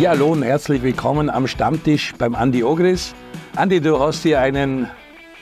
Ja, hallo und herzlich willkommen am Stammtisch beim Andi Ogris. Andi, du hast hier einen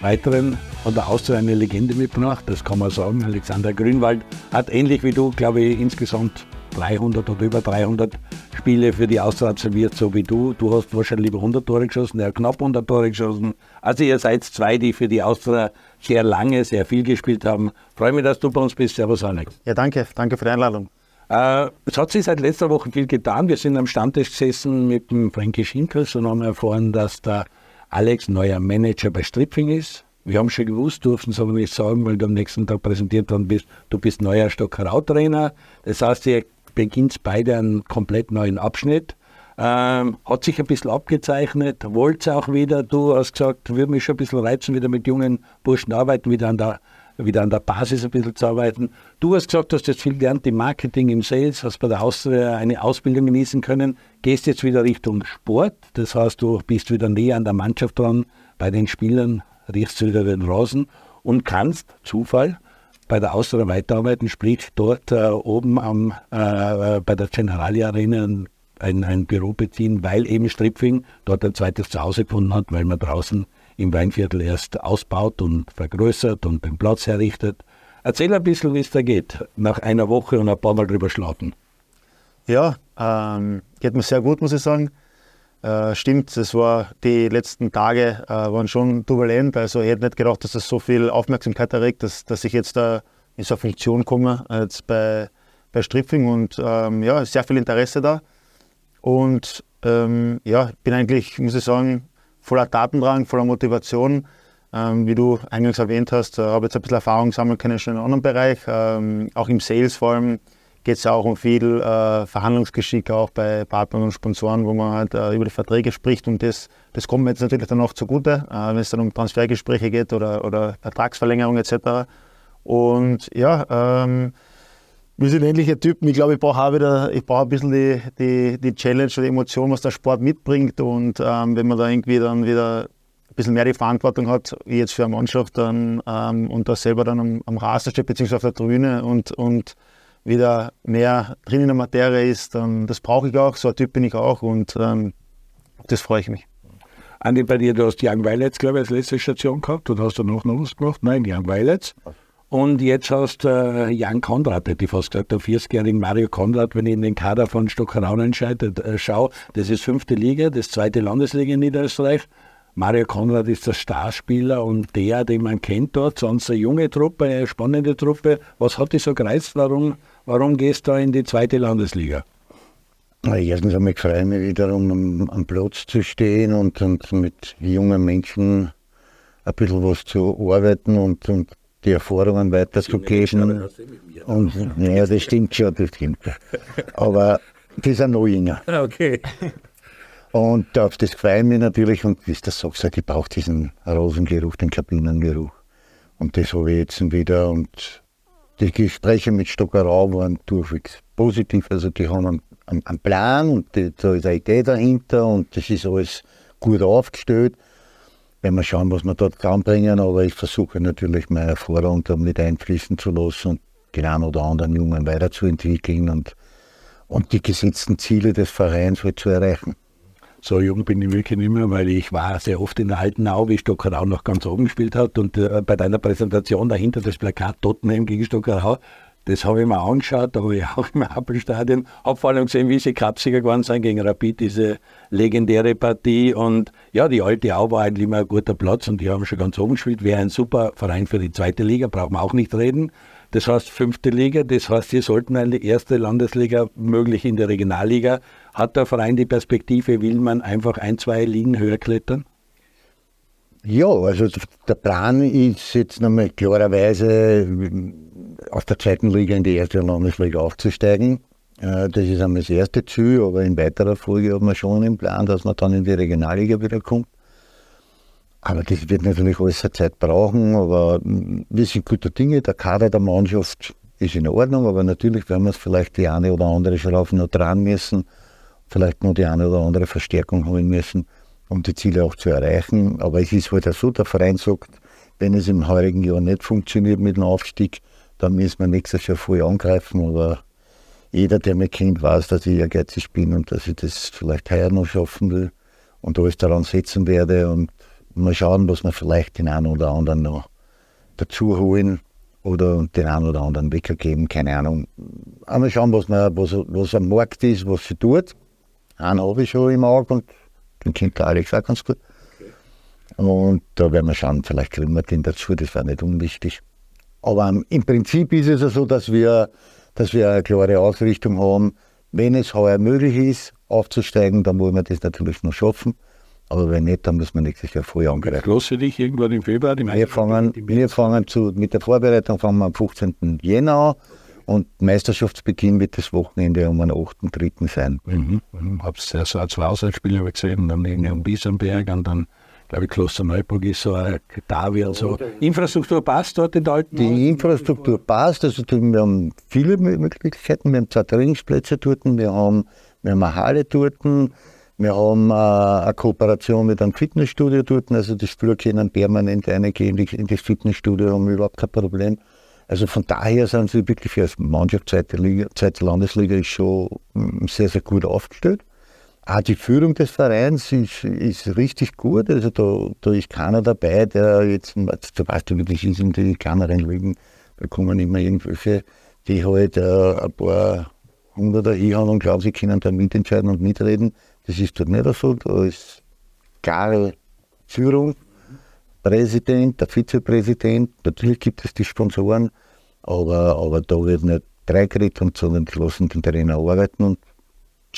weiteren von der Austria eine Legende mitgebracht, das kann man sagen. Alexander Grünwald hat ähnlich wie du, glaube ich, insgesamt 300 oder über 300 Spiele für die Austria absolviert, so wie du. Du hast wahrscheinlich über 100 Tore geschossen, er knapp 100 Tore geschossen. Also ihr seid zwei, die für die Austria sehr lange, sehr viel gespielt haben. Freue mich, dass du bei uns bist. Servus, Alex. Ja, danke. Danke für die Einladung. Äh, es hat sich seit letzter Woche viel getan. Wir sind am Stammtisch gesessen mit dem Frankie Schinkels und haben erfahren, dass der Alex neuer Manager bei Stripfing ist. Wir haben schon gewusst, durften es aber nicht sagen, weil du am nächsten Tag präsentiert worden bist, du bist neuer Stockerau-Trainer. Das heißt, ihr beginnt beide einen komplett neuen Abschnitt. Ähm, hat sich ein bisschen abgezeichnet, wollt auch wieder. Du hast gesagt, würde mich schon ein bisschen reizen, wieder mit jungen Burschen arbeiten, wieder an der wieder an der Basis ein bisschen zu arbeiten. Du hast gesagt, du hast jetzt viel gelernt im Marketing, im Sales, hast bei der Austria eine Ausbildung genießen können, gehst jetzt wieder Richtung Sport, das heißt, du bist wieder näher an der Mannschaft dran, bei den Spielern riechst du wieder den Rasen und kannst, Zufall, bei der Austria weiterarbeiten, sprich dort äh, oben am, äh, bei der Generali Arena ein, ein Büro beziehen, weil eben Stripfing dort ein zweites Zuhause gefunden hat, weil man draußen im Weinviertel erst ausbaut und vergrößert und den Platz herrichtet. Erzähl ein bisschen, wie es da geht, nach einer Woche und ein paar Mal drüber schlafen. Ja, ähm, geht mir sehr gut, muss ich sagen. Äh, stimmt, es war die letzten Tage äh, waren schon turbulent. Also ich hätte nicht gedacht, dass das so viel Aufmerksamkeit erregt, dass, dass ich jetzt da in so eine Funktion komme, äh, jetzt bei, bei Stripfing und ähm, ja, sehr viel Interesse da. Und ähm, ja, bin eigentlich, muss ich sagen, voller Tatendrang, voller Motivation. Ähm, wie du eingangs erwähnt hast, äh, habe jetzt ein bisschen Erfahrung sammeln können schon in einem anderen Bereich. Ähm, auch im Sales vor allem geht es auch um viel äh, Verhandlungsgeschick auch bei Partnern und Sponsoren, wo man halt äh, über die Verträge spricht und das, das kommt mir jetzt natürlich dann auch zugute, äh, wenn es dann um Transfergespräche geht oder, oder Vertragsverlängerung etc. Und ja, ähm, wir sind ähnliche Typen. Ich glaube, ich brauche wieder, ich brauche ein bisschen die, die, die Challenge oder die Emotion, was der Sport mitbringt. Und ähm, wenn man da irgendwie dann wieder ein bisschen mehr die Verantwortung hat, wie jetzt für eine Mannschaft dann ähm, und da selber dann am, am Rasen steht, beziehungsweise auf der Tribüne und, und wieder mehr drin in der Materie ist, dann das brauche ich auch, so ein Typ bin ich auch und ähm, das freue ich mich. Andi, bei dir, du hast Young Violets, glaube ich, als letzte Station gehabt und hast du noch was gemacht? Nein, Young Violets. Und jetzt hast äh, Jan Konrad, hätte ich fast gesagt, der 40-jährigen Mario Konrad, wenn ich in den Kader von Stockerau äh, schaue, das ist fünfte Liga, das zweite Landesliga in Niederösterreich. Mario Konrad ist der Starspieler und der, den man kennt dort, sonst eine junge Truppe, eine spannende Truppe. Was hat dich so gereizt? Warum, warum gehst du da in die zweite Landesliga? Erstens einmal freue ich mich wiederum am, am Platz zu stehen und, und mit jungen Menschen ein bisschen was zu arbeiten und, und die Erfahrungen weiterzugeben. Und ja, das stimmt schon, das stimmt. Aber das ist ein Neuinger. Okay. Und auf das freue mich natürlich. Und wie das sagst, ich brauche diesen Rosengeruch, den Kabinengeruch. Und das habe ich jetzt wieder. Und die Gespräche mit Stockerau waren durchwegs positiv. Also die haben einen, einen Plan und die, da ist eine Idee dahinter und das ist alles gut aufgestellt wenn wir schauen, was wir dort anbringen. Aber ich versuche natürlich meine Erfahrung da mit einfließen zu lassen und den einen oder anderen Jungen weiterzuentwickeln und, und die gesetzten Ziele des Vereins halt zu erreichen. So jung bin ich wirklich nicht mehr, weil ich war sehr oft in der alten Au, wie Stockerau noch ganz oben gespielt hat und äh, bei deiner Präsentation dahinter das Plakat Tottenham gegen Stockerau, das habe ich mir angeschaut, da war ich auch im Appelstadion. Habe vor allem gesehen, wie sie Cupsieger geworden sind gegen Rapid, diese legendäre Partie. Und ja, die alte Au war eigentlich immer ein guter Platz und die haben schon ganz oben gespielt. Wäre ein super Verein für die zweite Liga, braucht man auch nicht reden. Das heißt fünfte Liga, das heißt, sie sollten eine erste Landesliga, möglich in der Regionalliga. Hat der Verein die Perspektive, will man einfach ein, zwei Ligen höher klettern? Ja, also der Plan ist jetzt nochmal klarerweise aus der zweiten Liga in die erste Landesliga aufzusteigen. Äh, das ist einmal das erste Ziel, aber in weiterer Folge hat man schon im Plan, dass man dann in die Regionalliga wieder kommt. Aber das wird natürlich alles eine Zeit brauchen, aber wir sind gute Dinge. Der Kader der Mannschaft ist in Ordnung, aber natürlich werden wir es vielleicht die eine oder andere Schraufe noch dran müssen, vielleicht noch die eine oder andere Verstärkung holen müssen, um die Ziele auch zu erreichen. Aber es ist halt so, der Verein sagt, wenn es im heurigen Jahr nicht funktioniert mit dem Aufstieg, dann müssen wir nächstes Jahr voll angreifen. Aber jeder, der mich kennt, weiß, dass ich ehrgeizig bin und dass ich das vielleicht heuer noch schaffen will und alles daran setzen werde und mal schauen, was wir vielleicht den einen oder anderen noch dazu holen oder den einen oder anderen Wecker geben, keine Ahnung. Einmal schauen, was, man, was, was am Markt ist, was sie tut. Einen habe ich schon im Auge und den kennt der Alex auch ganz gut. Und da werden wir schauen, vielleicht kriegen wir den dazu, das wäre nicht unwichtig. Aber im Prinzip ist es ja so, dass wir, dass wir eine klare Ausrichtung haben. Wenn es heuer möglich ist, aufzusteigen, dann wollen wir das natürlich noch schaffen. Aber wenn nicht, dann müssen wir nächstes Jahr voll angreifen. Schlosse dich irgendwann im Februar? Wir fangen, wir fangen zu, mit der Vorbereitung fangen wir am 15. Jänner an und Meisterschaftsbeginn wird das Wochenende um den 8.3. sein. Mhm. Mhm. Hab's ja so zwei Auswärtsspiele gesehen, dann irgendwie um Biesenberg und dann glaube ich, Klosterneuburg ist so ein Davi und so. Infrastruktur passt dort in Alten? Die Infrastruktur passt, also wir haben viele Möglichkeiten. Wir haben zwei Trainingsplätze dort, wir haben, wir haben eine Halle dort, wir haben äh, eine Kooperation mit einem Fitnessstudio dort, also die Spieler können permanent reingehen in das Fitnessstudio, haben überhaupt kein Problem. Also von daher sind sie wirklich als Mannschaft zweite, Liga, zweite Landesliga ist schon mm, sehr, sehr gut aufgestellt. Auch die Führung des Vereins ist, ist richtig gut. Also da, da ist keiner dabei, der jetzt, du weißt du, ist in den kleineren Ligen, da kommen immer irgendwelche, die halt äh, ein paar Hunderter hinhauen und glauben, sie können da mitentscheiden und mitreden. Das ist dort nicht so. Da ist klare Führung. Präsident, der Vizepräsident, natürlich gibt es die Sponsoren, aber, aber da wird nicht drei geredet, sondern die lassen den Trainer arbeiten und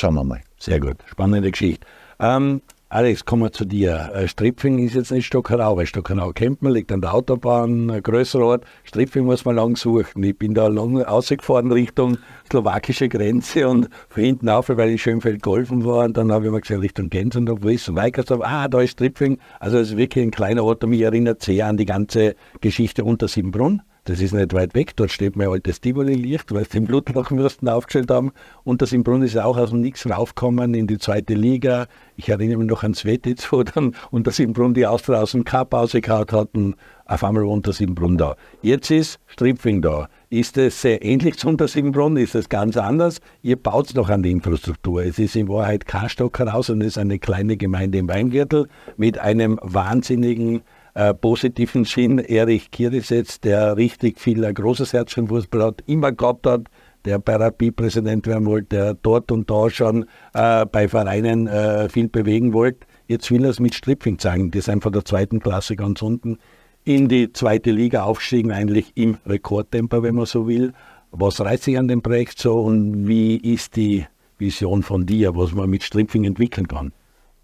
schauen wir mal. Sehr gut, spannende Geschichte. Ähm, Alex, kommen wir zu dir. Äh, Stripfing ist jetzt nicht Stockerau, weil Stockerau kennt man, liegt an der Autobahn, ein größerer Ort. Stripfing muss man lang suchen. Ich bin da lang ausgefahren Richtung slowakische Grenze und von hinten auf, weil ich schön viel golfen war. Und dann habe ich mir gesagt, Richtung Gensendorf, wo ist Weikersdorf? Ah, da ist Stripfing. Also es ist wirklich ein kleiner Ort und mich erinnert sehr an die ganze Geschichte unter Siebenbrunn. Das ist nicht weit weg, dort steht mein altes Tivoli-Licht, weil sie den Blutlochwürsten aufgestellt haben. Und das im Brunnen ist auch aus dem Nix raufgekommen in die zweite Liga. Ich erinnere mich noch an Svetitz, wo dann unter Simbrunn die Austria aus dem Cup ausgehauen hatten. Auf einmal war unter Simbrunn da. Jetzt ist Stripfing da. Ist es sehr ähnlich zu unter Simbrunn? Ist es ganz anders? Ihr baut noch an die Infrastruktur. Es ist in Wahrheit kein Stock heraus und es ist eine kleine Gemeinde im Weingürtel mit einem wahnsinnigen äh, positiven Sinn Erich Kirisetz, der richtig viel ein großes Herz für Fußball hat, immer gehabt hat, der bei Rapid Präsident werden wollte, der dort und da schon äh, bei Vereinen äh, viel bewegen wollte. Jetzt will er es mit Stripfing zeigen. Die sind von der zweiten Klasse ganz unten in die zweite Liga aufgestiegen, eigentlich im Rekordtempo, wenn man so will. Was reizt sich an dem Projekt so und wie ist die Vision von dir, was man mit Stripfing entwickeln kann?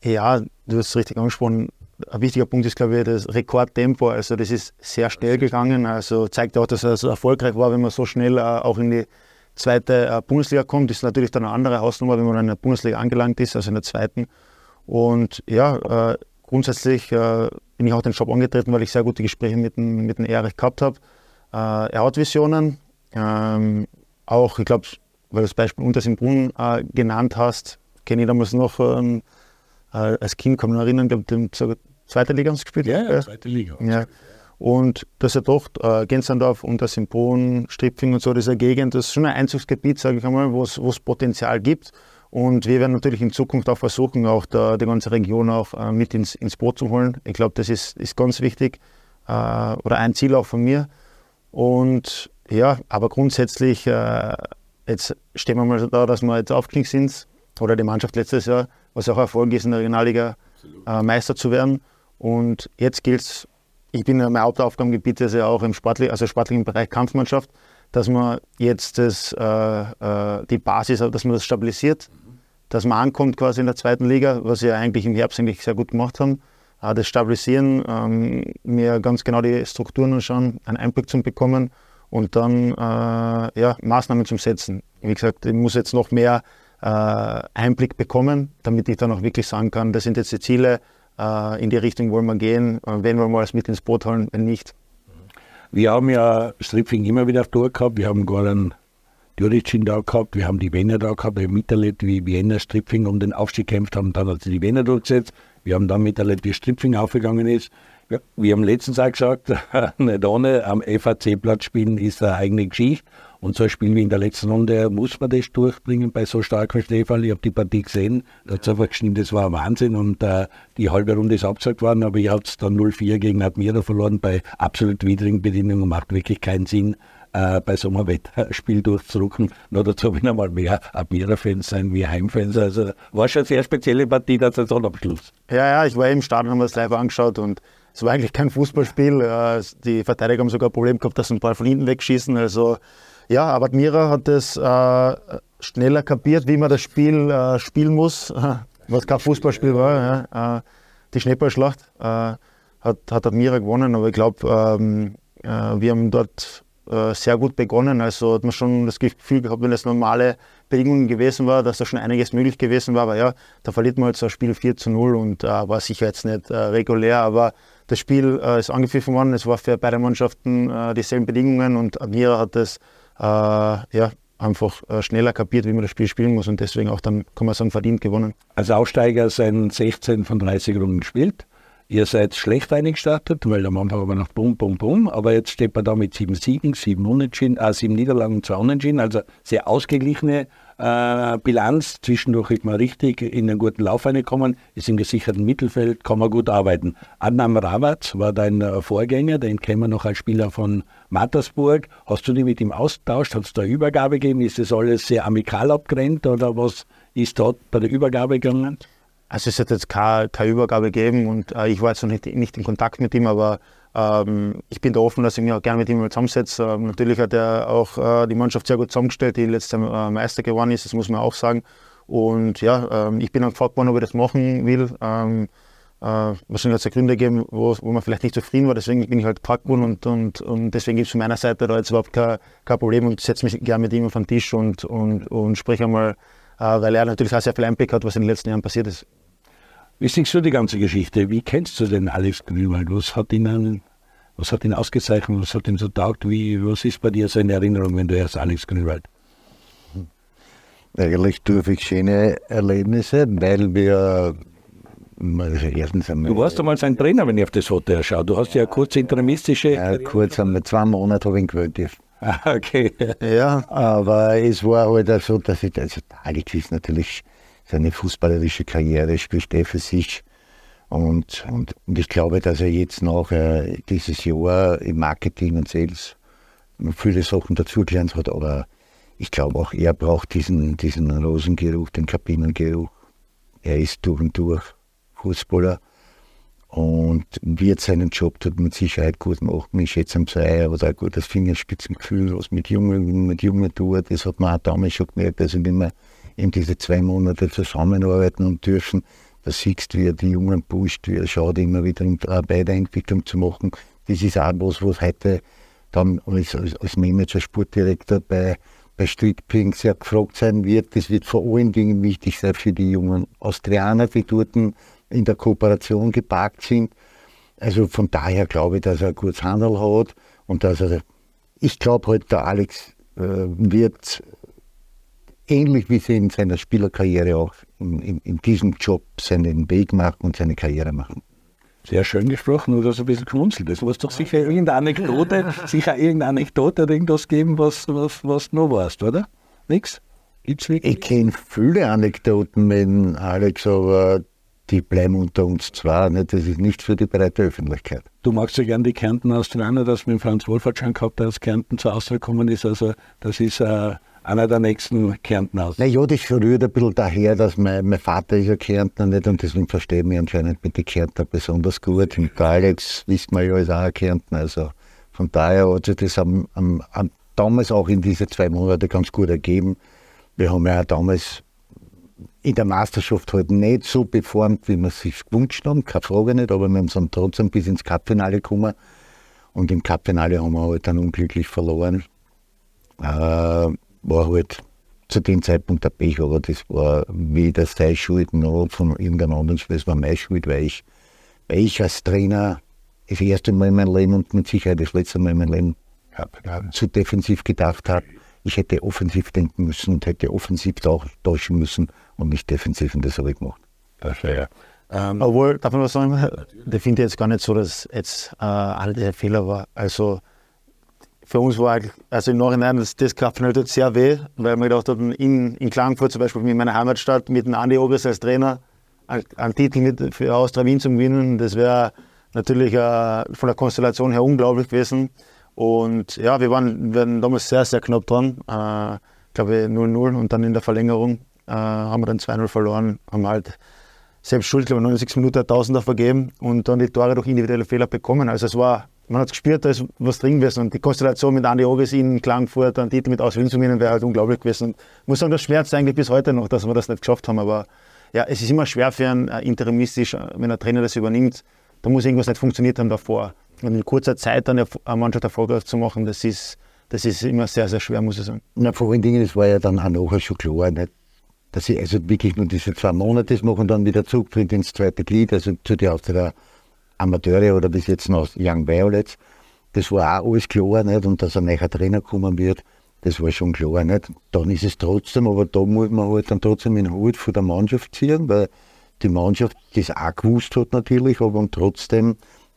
Ja, du hast es richtig angesprochen ein wichtiger Punkt ist, glaube ich, das Rekordtempo. Also das ist sehr schnell gegangen. Also zeigt auch, dass er so erfolgreich war, wenn man so schnell äh, auch in die zweite äh, Bundesliga kommt. Das ist natürlich dann eine andere Hausnummer, wenn man in der Bundesliga angelangt ist, also in der zweiten. Und ja, äh, grundsätzlich äh, bin ich auch den Job angetreten, weil ich sehr gute Gespräche mit dem, mit dem Erich gehabt habe. Äh, er hat Visionen. Ähm, auch, ich glaube, weil du das Beispiel Untersimbrunn äh, genannt hast, kenne ich damals noch ähm, äh, als Kind, kann man erinnern, glaube ich, zweite Liga haben sie gespielt. Ja, ja, zweite Liga. Ja. Und dass er doch äh, Gensandorf und das Sympon, Stripfing und so, diese Gegend, das ist schon ein Einzugsgebiet, sage ich einmal, wo es Potenzial gibt. Und wir werden natürlich in Zukunft auch versuchen, auch da, die ganze Region auch äh, mit ins, ins Boot zu holen. Ich glaube, das ist, ist ganz wichtig äh, oder ein Ziel auch von mir. Und ja, aber grundsätzlich, äh, jetzt stehen wir mal da, dass wir jetzt aufgeklinkt sind, oder die Mannschaft letztes Jahr, was auch Erfolg ist, in der Regionalliga äh, Meister zu werden. Und jetzt gilt es, ich bin ja mein Hauptaufgabengebiet ist ja auch im sportlichen, also sportlichen Bereich Kampfmannschaft, dass man jetzt das, äh, äh, die Basis, dass man das stabilisiert, dass man ankommt quasi in der zweiten Liga, was wir eigentlich im Herbst eigentlich sehr gut gemacht haben. Äh, das Stabilisieren, ähm, mir ganz genau die Strukturen anschauen, einen Einblick zu bekommen und dann äh, ja, Maßnahmen zu setzen. Wie gesagt, ich muss jetzt noch mehr Einblick bekommen, damit ich dann auch wirklich sagen kann, das sind jetzt die Ziele, äh, in die Richtung wollen wir gehen, wenn wir mal was mit ins Boot holen, wenn nicht. Wir haben ja Stripfing immer wieder durch gehabt, wir haben einen Juricin da gehabt, wir haben die Wiener da gehabt, wir haben miterlebt, wie Wiener Stripfing um den Aufstieg gekämpft haben, dann hat sie die Wiener durchgesetzt, wir haben dann miterlebt, wie Stripfing aufgegangen ist. Wir haben letztens auch gesagt, nicht ohne am FAC-Platz spielen ist eine eigene Geschichte. Und so ein Spiel wie in der letzten Runde muss man das durchbringen bei so starkem Stefan. Ich habe die Partie gesehen, da hat es einfach gestimmt, das war ein Wahnsinn und äh, die halbe Runde ist abgesagt worden, aber ich habe es dann 0-4 gegen Admira verloren bei absolut widrigen Bedingungen. Macht wirklich keinen Sinn, äh, bei so einem Wettspiel durchzudrücken. Nur dazu will mal mehr Admira-Fans sein wie Heimfans. Also war schon eine sehr spezielle Partie der Saisonabschluss. Ja, ja, ich war im Stadion, haben wir es live angeschaut und es war eigentlich kein Fußballspiel. Äh, die Verteidiger haben sogar ein Problem gehabt, dass sie einen Ball von hinten wegschießen. Also ja, aber Admira hat es äh, schneller kapiert, wie man das Spiel äh, spielen muss, was kein Fußballspiel war. Ja. Äh, die Schneeballschlacht äh, hat, hat Admira gewonnen, aber ich glaube, ähm, äh, wir haben dort äh, sehr gut begonnen. Also hat man schon das Gefühl gehabt, wenn es normale Bedingungen gewesen war, dass da schon einiges möglich gewesen war. Aber ja, da verliert man halt so ein Spiel 4 zu 0 und war sicher jetzt nicht regulär, aber das Spiel ist angepfiffen worden. Es war für beide Mannschaften dieselben Bedingungen und Admira hat äh, ja, einfach äh, schneller kapiert, wie man das Spiel spielen muss und deswegen auch dann, kann man sagen, verdient gewonnen. Als Aussteiger sind 16 von 30 Runden gespielt. Ihr seid schlecht eingestartet, weil am Anfang aber noch bum, bum, bum. Aber jetzt steht man da mit sieben Siegen, sieben, Unentschieden, äh, sieben Niederlagen zwei Unentschieden. Also sehr ausgeglichene äh, Bilanz. Zwischendurch ist man richtig in einen guten Lauf reingekommen, ist im gesicherten Mittelfeld, kann man gut arbeiten. Adnam Ravat war dein äh, Vorgänger, den kennen wir noch als Spieler von Mattersburg. Hast du dich mit ihm austauscht? Hat es da Übergabe gegeben? Ist das alles sehr amikal abgerennt oder was ist dort bei der Übergabe gegangen? Also es hat jetzt keine, keine Übergabe gegeben und äh, ich war jetzt noch nicht, nicht in Kontakt mit ihm, aber ähm, ich bin da offen, dass ich mich auch gerne mit ihm zusammensetze. Ähm, natürlich hat er auch äh, die Mannschaft sehr gut zusammengestellt, die letztes Jahr äh, Meister geworden ist, das muss man auch sagen. Und ja, ähm, ich bin auch gefragt worden, ob ich das machen will. Ähm, äh, wahrscheinlich hat es ja Gründe gegeben, wo, wo man vielleicht nicht zufrieden war, deswegen bin ich halt gefragt worden und, und, und deswegen gibt es von meiner Seite da jetzt überhaupt kein, kein Problem und setze mich gerne mit ihm auf den Tisch und, und, und spreche einmal, äh, weil er natürlich auch sehr viel Einblick hat, was in den letzten Jahren passiert ist. Wie siehst du die ganze Geschichte? Wie kennst du den Alex Grünwald? Was hat ihn, was hat ihn ausgezeichnet? Was hat ihn so taugt? Wie, was ist bei dir so in Erinnerung, wenn du erst Alex Grünwald? Eigentlich durfte ich schöne Erlebnisse, weil wir also erstens einmal, du warst einmal sein Trainer, wenn ich auf das Hotel schaue. Du hast ja eine kurze interimistische. Ja, kurz einmal, zwei Monate habe ich ihn gewöhnt. Ah, okay. Ja, aber es war halt auch so, dass ich, also Alex ist natürlich seine fußballerische Karriere spielt er für sich. Und, und, und ich glaube, dass er jetzt noch äh, dieses Jahr im Marketing und Sales viele Sachen dazugelernt hat, aber ich glaube auch, er braucht diesen, diesen Rosengeruch, den Kabinengeruch. Er ist durch und durch Fußballer und wird seinen Job dort mit Sicherheit gut machen. Ich schätze am Sei, da ein gutes Fingerspitzengefühl, was mit Jungen, mit Jungen tut, das hat man auch damals schon gemerkt. Also wenn man eben diese zwei Monate zusammenarbeiten und dürfen. Da siehst du, wie er die Jungen pusht, wie er schaut, immer wieder um Weiterentwicklung zu machen. Das ist auch was, was heute dann als, als, als Manager, Sportdirektor bei, bei Strickping sehr gefragt sein wird. Das wird vor allen Dingen wichtig sein für die jungen Austrianer, die dort in der Kooperation geparkt sind. Also von daher glaube ich, dass er ein gutes Handel hat und dass er, ich glaube halt, der Alex äh, wird ähnlich wie sie in seiner Spielerkarriere auch in, in, in, diesem Job seinen Weg machen und seine Karriere machen. Sehr schön gesprochen, nur dass ein bisschen geschmunzelt. Es muss doch sicher irgendeine Anekdote, sicher irgendeine Anekdote oder irgendwas geben, was, was, was du noch warst, oder? Nix? Gibt's Ich kenne viele Anekdoten mit Alex, aber die bleiben unter uns zwei. Nicht? Das ist nicht für die breite Öffentlichkeit. Du magst ja gerne die Kärnten Australier, das mit Franz Wolfert schon gehabt, der aus Kärnten zur Auswahl gekommen ist. Also das ist äh, einer der nächsten Kärntner aus. Naja, das rührt ein bisschen daher, dass mein, mein Vater ist ja Kärntner nicht und deswegen verstehe ich mich anscheinend mit den Kärntner besonders gut. Und der Alex, wisst man ja, ist auch ein Kärntner. Also von daher hat sich das am, am, am, damals auch in diese zwei Monate ganz gut ergeben. Wir haben ja auch damals in der Meisterschaft halt nicht so performt, wie wir es sich gewünscht haben, keine Frage nicht, aber wir sind trotzdem bis ins Cupfinale gekommen. Und im Cupfinale haben wir halt dann unglücklich verloren. Äh, war halt zu dem Zeitpunkt der Pech, aber das war weder seine Schuld noch von irgendeinem anderen Spiel, es war meine Schuld, weil ich, weil ich als Trainer das erste Mal in meinem Leben und mit Sicherheit das letzte Mal in meinem Leben zu defensiv gedacht habe. Ich hätte offensiv denken müssen und hätte offensiv tauschen müssen und nicht defensiv und das habe ich gemacht. Wäre Ähm, Obwohl, darf man was sagen? Ich finde jetzt gar nicht so, dass jetzt äh, alle diese Fehler war. Also für uns war also im Nachhinein das, das Kraftverhältnis sehr weh, weil wir gedacht haben, in, in Klagenfurt zum Beispiel, in meiner Heimatstadt, mit dem Andi Ogres als Trainer, einen Titel mit, für Austria Wien zu gewinnen, das wäre natürlich äh, von der Konstellation her unglaublich gewesen. Und ja, wir waren, wir waren damals sehr, sehr knapp dran. Äh, ich glaube 0-0 und dann in der Verlängerung äh, haben wir dann 2-0 verloren, haben halt selbst schuld, glaube ich, 69 Minuten Tausender vergeben und dann die Tore durch individuelle Fehler bekommen. Also es war, man hat gespürt, da ist was drin gewesen und die Konstellation mit Andi Oges in Klagenfurt, dann Titel mit Auswillen wäre halt unglaublich gewesen. Und ich muss sagen, das schmerzt eigentlich bis heute noch, dass wir das nicht geschafft haben, aber ja, es ist immer schwer für einen äh, interimistisch, äh, wenn ein Trainer das übernimmt, da muss irgendwas nicht funktioniert haben davor. Und in kurzer Zeit dann eine Mannschaft erfolgreich zu machen, das ist, das ist immer sehr, sehr schwer, muss ich sagen. Na, vor allen Dingen, das war ja dann auch nachher schon klar, nicht? Dass ich also wirklich nur diese zwei Monate mache und dann wieder zurücktritt ins zweite Glied, also zu der der Amateure oder bis jetzt noch Young Violets. Das war auch alles klar, nicht? Und dass ein neuer Trainer kommen wird, das war schon klar, nicht? Dann ist es trotzdem, aber da muss man halt dann trotzdem den Hut von der Mannschaft ziehen, weil die Mannschaft das auch gewusst hat natürlich, aber trotzdem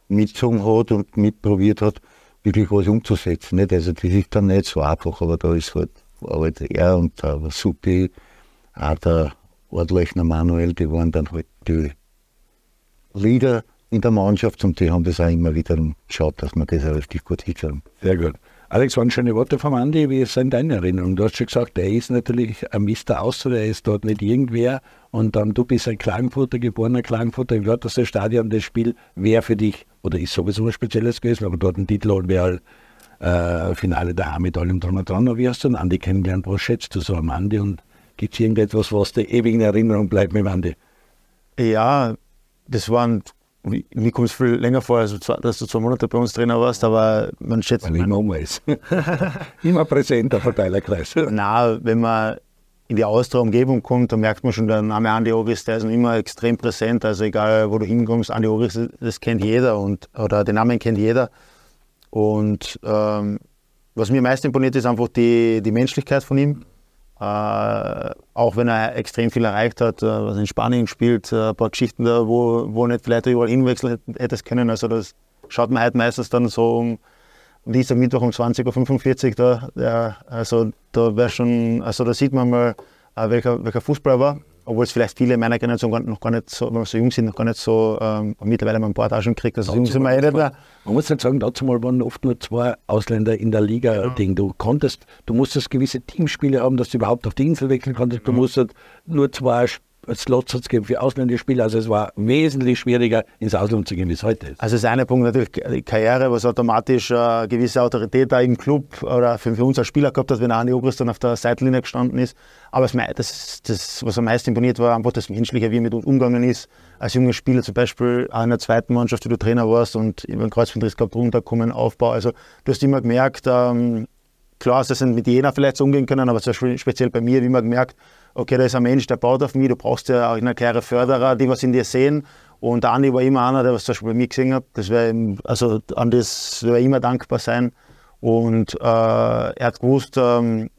mitgezogen hat und mitprobiert hat, wirklich was umzusetzen. Nicht? Also das ist dann nicht so einfach, aber da ist halt, halt er und der Supi, auch der Ortlechner Manuel, die waren dann halt die Leader in der Mannschaft und die haben das auch immer wieder geschaut, dass wir das auch richtig gut hinkriegen. Sehr gut. Alex, waren schöne Worte vom Andi. Wie sind deine Erinnerungen? Du hast schon gesagt, er ist natürlich ein Mister Austria, er ist dort nicht irgendwer. Und dann, du bist ein Klagenfurter, geborener Klagenfurter im Wörthersee Stadion. Das Spiel wäre für dich, oder ist sowieso was Spezielles gewesen, aber dort ein Titel und wäre äh, Finale A mit allem drum und dran. Aber wie hast du den Andi kennengelernt? Was schätzt du so am Andi? Und gibt es irgendetwas, was dir ewig in Erinnerung bleibt mit Andi? Ja, das waren mir kommt es viel länger vor, also dass du zwei Monate bei uns Trainer warst, aber man schätzt. Weil immer um ist. immer präsent der Verteilerkreis. Na, wenn man in die Austria-Umgebung kommt, dann merkt man schon, der Name Andi Ogris, der ist immer extrem präsent. Also egal, wo du hinkommst, Andi Ogris, das kennt jeder und, oder den Namen kennt jeder. Und ähm, was mir meist imponiert, ist einfach die, die Menschlichkeit von ihm. Äh, auch wenn er extrem viel erreicht hat, äh, was in Spanien spielt, äh, ein paar Geschichten da, wo, wo nicht vielleicht überall hinwechseln hätte es können. Also das schaut man halt meistens dann so um, dieser Mittwoch um 20.45 Uhr da. Ja, also da wäre schon, also da sieht man mal, äh, welcher, welcher Fußballer war obwohl es vielleicht viele meiner Generation noch gar nicht so, wenn wir so jung sind, noch gar nicht so, ähm, mittlerweile wir ein paar Taschen gekriegt, also jung sind wir eh nicht mehr. Man muss halt sagen, dazu mal waren oft nur zwei Ausländer in der Liga-Ding. Du konntest, du musstest gewisse Teamspiele haben, dass du überhaupt auf die Insel wechseln konntest. Du musstest nur zwei Slots hat es gegeben für ausländische Spieler. Also es war wesentlich schwieriger, ins Ausland zu gehen, wie es heute ist. Also das eine Punkt natürlich die Karriere, was automatisch äh, gewisse Autorität da im Club oder für, für uns als Spieler gehabt hat, wenn Arne Ogris dann auf der Seitenlinie gestanden ist. Aber das, das, was am meisten imponiert war, einfach das Menschliche, wie er mit uns umgegangen ist. Als junger Spieler zum Beispiel auch in der zweiten Mannschaft, wie du Trainer warst und über den Kreuzbandriss gehabt, runterkommen, Aufbau. Also du hast immer gemerkt, ähm, klar, dass sie mit jener vielleicht so umgehen können, aber speziell bei mir ich immer gemerkt, okay, da ist ein Mensch, der baut auf mich, du brauchst ja auch eine klare Förderer, die was in dir sehen. Und der Andi war immer einer, der was zum Beispiel bei mir gesehen hat. Das wäre, also an das wäre immer dankbar sein. Und äh, er hat gewusst, ähm,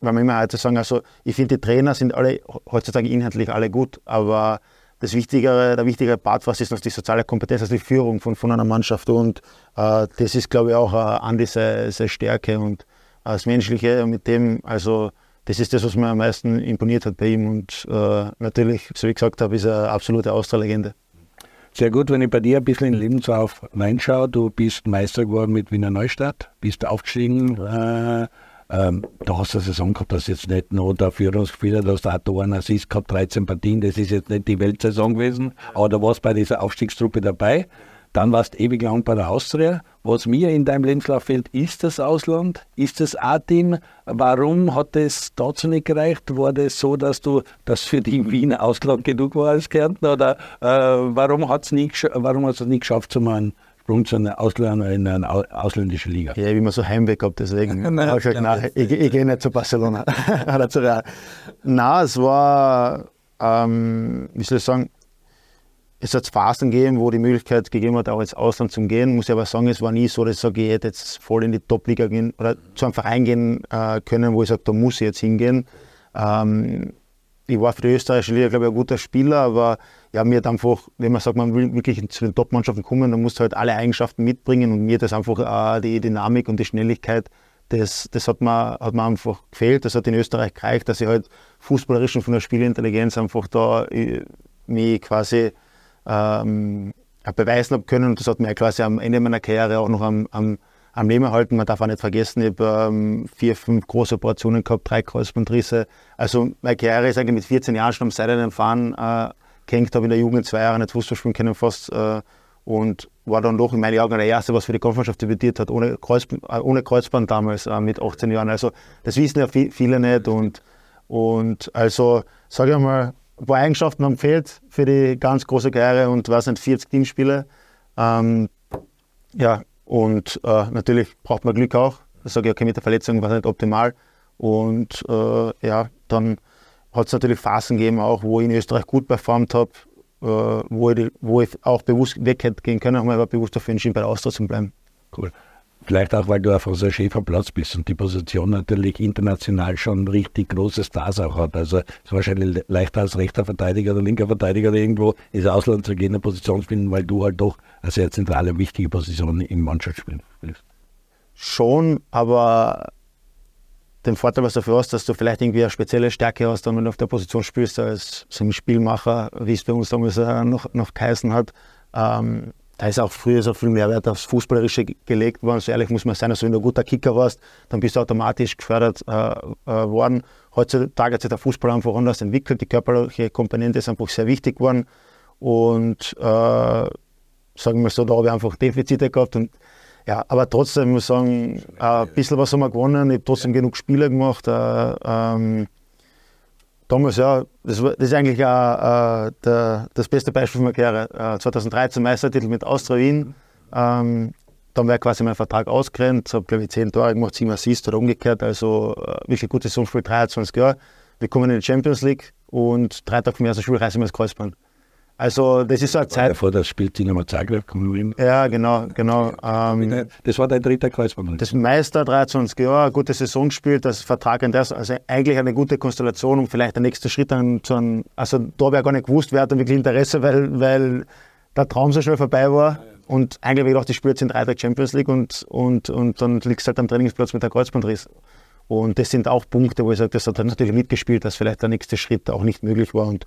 weil wir immer heute sagen, also ich finde, die Trainer sind alle heutzutage inhaltlich alle gut, aber das wichtigere, der wichtigere Part fast ist noch die soziale Kompetenz, also die Führung von, von einer Mannschaft. Und äh, das ist, glaube ich, auch äh, Andi seine, Stärke und äh, das Menschliche. Mit dem, also das ist das, was mir am meisten imponiert hat bei ihm. Und äh, natürlich, so wie ich gesagt habe, ist er eine absolute Austria-Legende. Sehr gut, wenn ich bei dir ein bisschen in Lebenslauf reinschaue. Du bist Meister geworden mit Wiener Neustadt, bist aufgestiegen. Äh, ähm, da hast du eine Saison gehabt, das jetzt nicht nur der Führungsspieler, da hast du auch Toren Assist gehabt, 13 Partien, das ist jetzt nicht die Weltsaison gewesen, aber da warst du bei dieser Aufstiegstruppe dabei. Dann warst du ewig lang bei der Austria. Was mir in deinem Lebenslauf fehlt, ist das Ausland, ist das A-Team. Warum hat es dazu nicht gereicht? War das so, dass du das für die Wien Ausland genug war als Kärntner? Oder äh, warum hat es nicht, warum nicht geschafft, zum einen Sprung zu einer Ausländer in eine ausländische Liga? Ja, wie man so Heimweg gehabt, deswegen Nein, ich gesagt, nein, ich, ich, gehe nicht zu Barcelona oder zu Real. Nein, es war, ähm, wie soll ich sagen, es hat Phasen gegeben, wo die Möglichkeit gegeben hat, auch ins Ausland zu gehen. Muss ich aber sagen, es war nie so, dass ich sage, ich hätte jetzt voll in die Top-Liga gehen oder zu einem Verein gehen äh, können, wo ich sage, da muss ich jetzt hingehen. Ähm, ich war für die österreichische Liga, glaube ich, ein guter Spieler, aber ja, mir hat einfach, wenn man sagt, man will wirklich zu den Top-Mannschaften kommen, dann musst du halt alle Eigenschaften mitbringen und mir das einfach äh, die Dynamik und die Schnelligkeit, das, das hat, mir, hat mir einfach gefehlt. Das hat in Österreich gereicht, dass ich halt fußballerisch und von der Spielintelligenz einfach da äh, mich quasi ähm, beweisen habe können und das hat mir quasi am Ende meiner Karriere auch noch am, am am Leben erhalten. Man darf auch nicht vergessen, ich habe ähm, vier, fünf große Operationen gehabt, drei Kreuzbandrisse. Also meine Karriere ist eigentlich mit 14 Jahren schon am seidenen Fahren äh, gehängt, habe in der Jugend zwei Jahre nicht Fußball spielen können fast äh, und war dann doch in meinen Augen der Erste, was für die Kampfmannschaft debütiert hat, ohne, Kreuz, äh, ohne Kreuzband damals äh, mit 18 Jahren. Also das wissen ja viele nicht und, und also sage ich mal, ein paar Eigenschaften haben gefehlt für die ganz große Karriere und was sind 40 Teamspiele. Ähm, ja, und äh, natürlich braucht man Glück auch. Das sage ich okay, mit der Verletzung war es nicht optimal. Und äh, ja, dann hat es natürlich Phasen gegeben, auch wo ich in Österreich gut performt habe, äh, wo, ich, wo ich auch bewusst weg hätte gehen können, aber aber bewusst dafür entschieden, bei der Austria zu bleiben. Cool. Vielleicht auch, weil du so ein schäfer Platz bist und die Position natürlich international schon richtig große Stars auch hat. Also es ist wahrscheinlich leichter als rechter Verteidiger oder linker Verteidiger irgendwo ins Ausland zu gehen, eine Position spielen, weil du halt doch eine sehr zentrale wichtige Position im Mannschaftsspiel spielst. Schon, aber den Vorteil, was du dafür hast, dass du vielleicht irgendwie eine spezielle Stärke hast, wenn du auf der Position spielst, als so ein Spielmacher, wie es bei uns damals noch, noch geheißen hat. Ähm, da ist auch früher so viel Mehrwert aufs Fußballerische gelegt worden. So ehrlich muss man sein, also wenn du ein guter Kicker warst, dann bist du automatisch gefördert äh, äh, worden. Heutzutage hat sich der Fußball einfach anders entwickelt. Die körperliche Komponente ist einfach sehr wichtig geworden. Und äh, sagen wir so, da habe ich einfach Defizite gehabt. Und, ja, aber trotzdem muss ich sagen, ein bisschen was haben wir gewonnen. Ich habe trotzdem genug Spiele gemacht. Äh, ähm, Damals, ja, das, war, das ist eigentlich auch, äh, der, das beste Beispiel für meine Karriere. Äh, 2013 Meistertitel mit Austria Wien. Ähm, dann wäre quasi mein Vertrag ausgerennt, habe glaube ich 10 Tore gemacht, 7 Assists oder umgekehrt, also äh, wirklich gutes Saisonspiel, 23 Jahre. Wir kommen in die Champions League und drei Tage vom ersten Spiel reißen wir das Kreuzband. Also das ist so eine Zeit. Vor das Spiel Dinamo Zagreb Ja, genau, genau. Ähm, das war dein dritter Kreuzband. Das Meister, 23 Jahre, gute Saison gespielt, das Vertrag in das, also eigentlich eine gute Konstellation, um vielleicht der nächste Schritt an zu einem, also da habe ich gar nicht gewusst, wer hat dann wirklich Interesse, weil, weil der Traum so schnell vorbei war. Und eigentlich habe ich gedacht, ich spiele jetzt in drei Tage Champions League und, und, und dann liegst du halt am Trainingsplatz mit der Kreuzbandriss. Und das sind auch Punkte, wo ich sage, das hat dann natürlich mitgespielt, dass vielleicht der nächste Schritt auch nicht möglich war. Und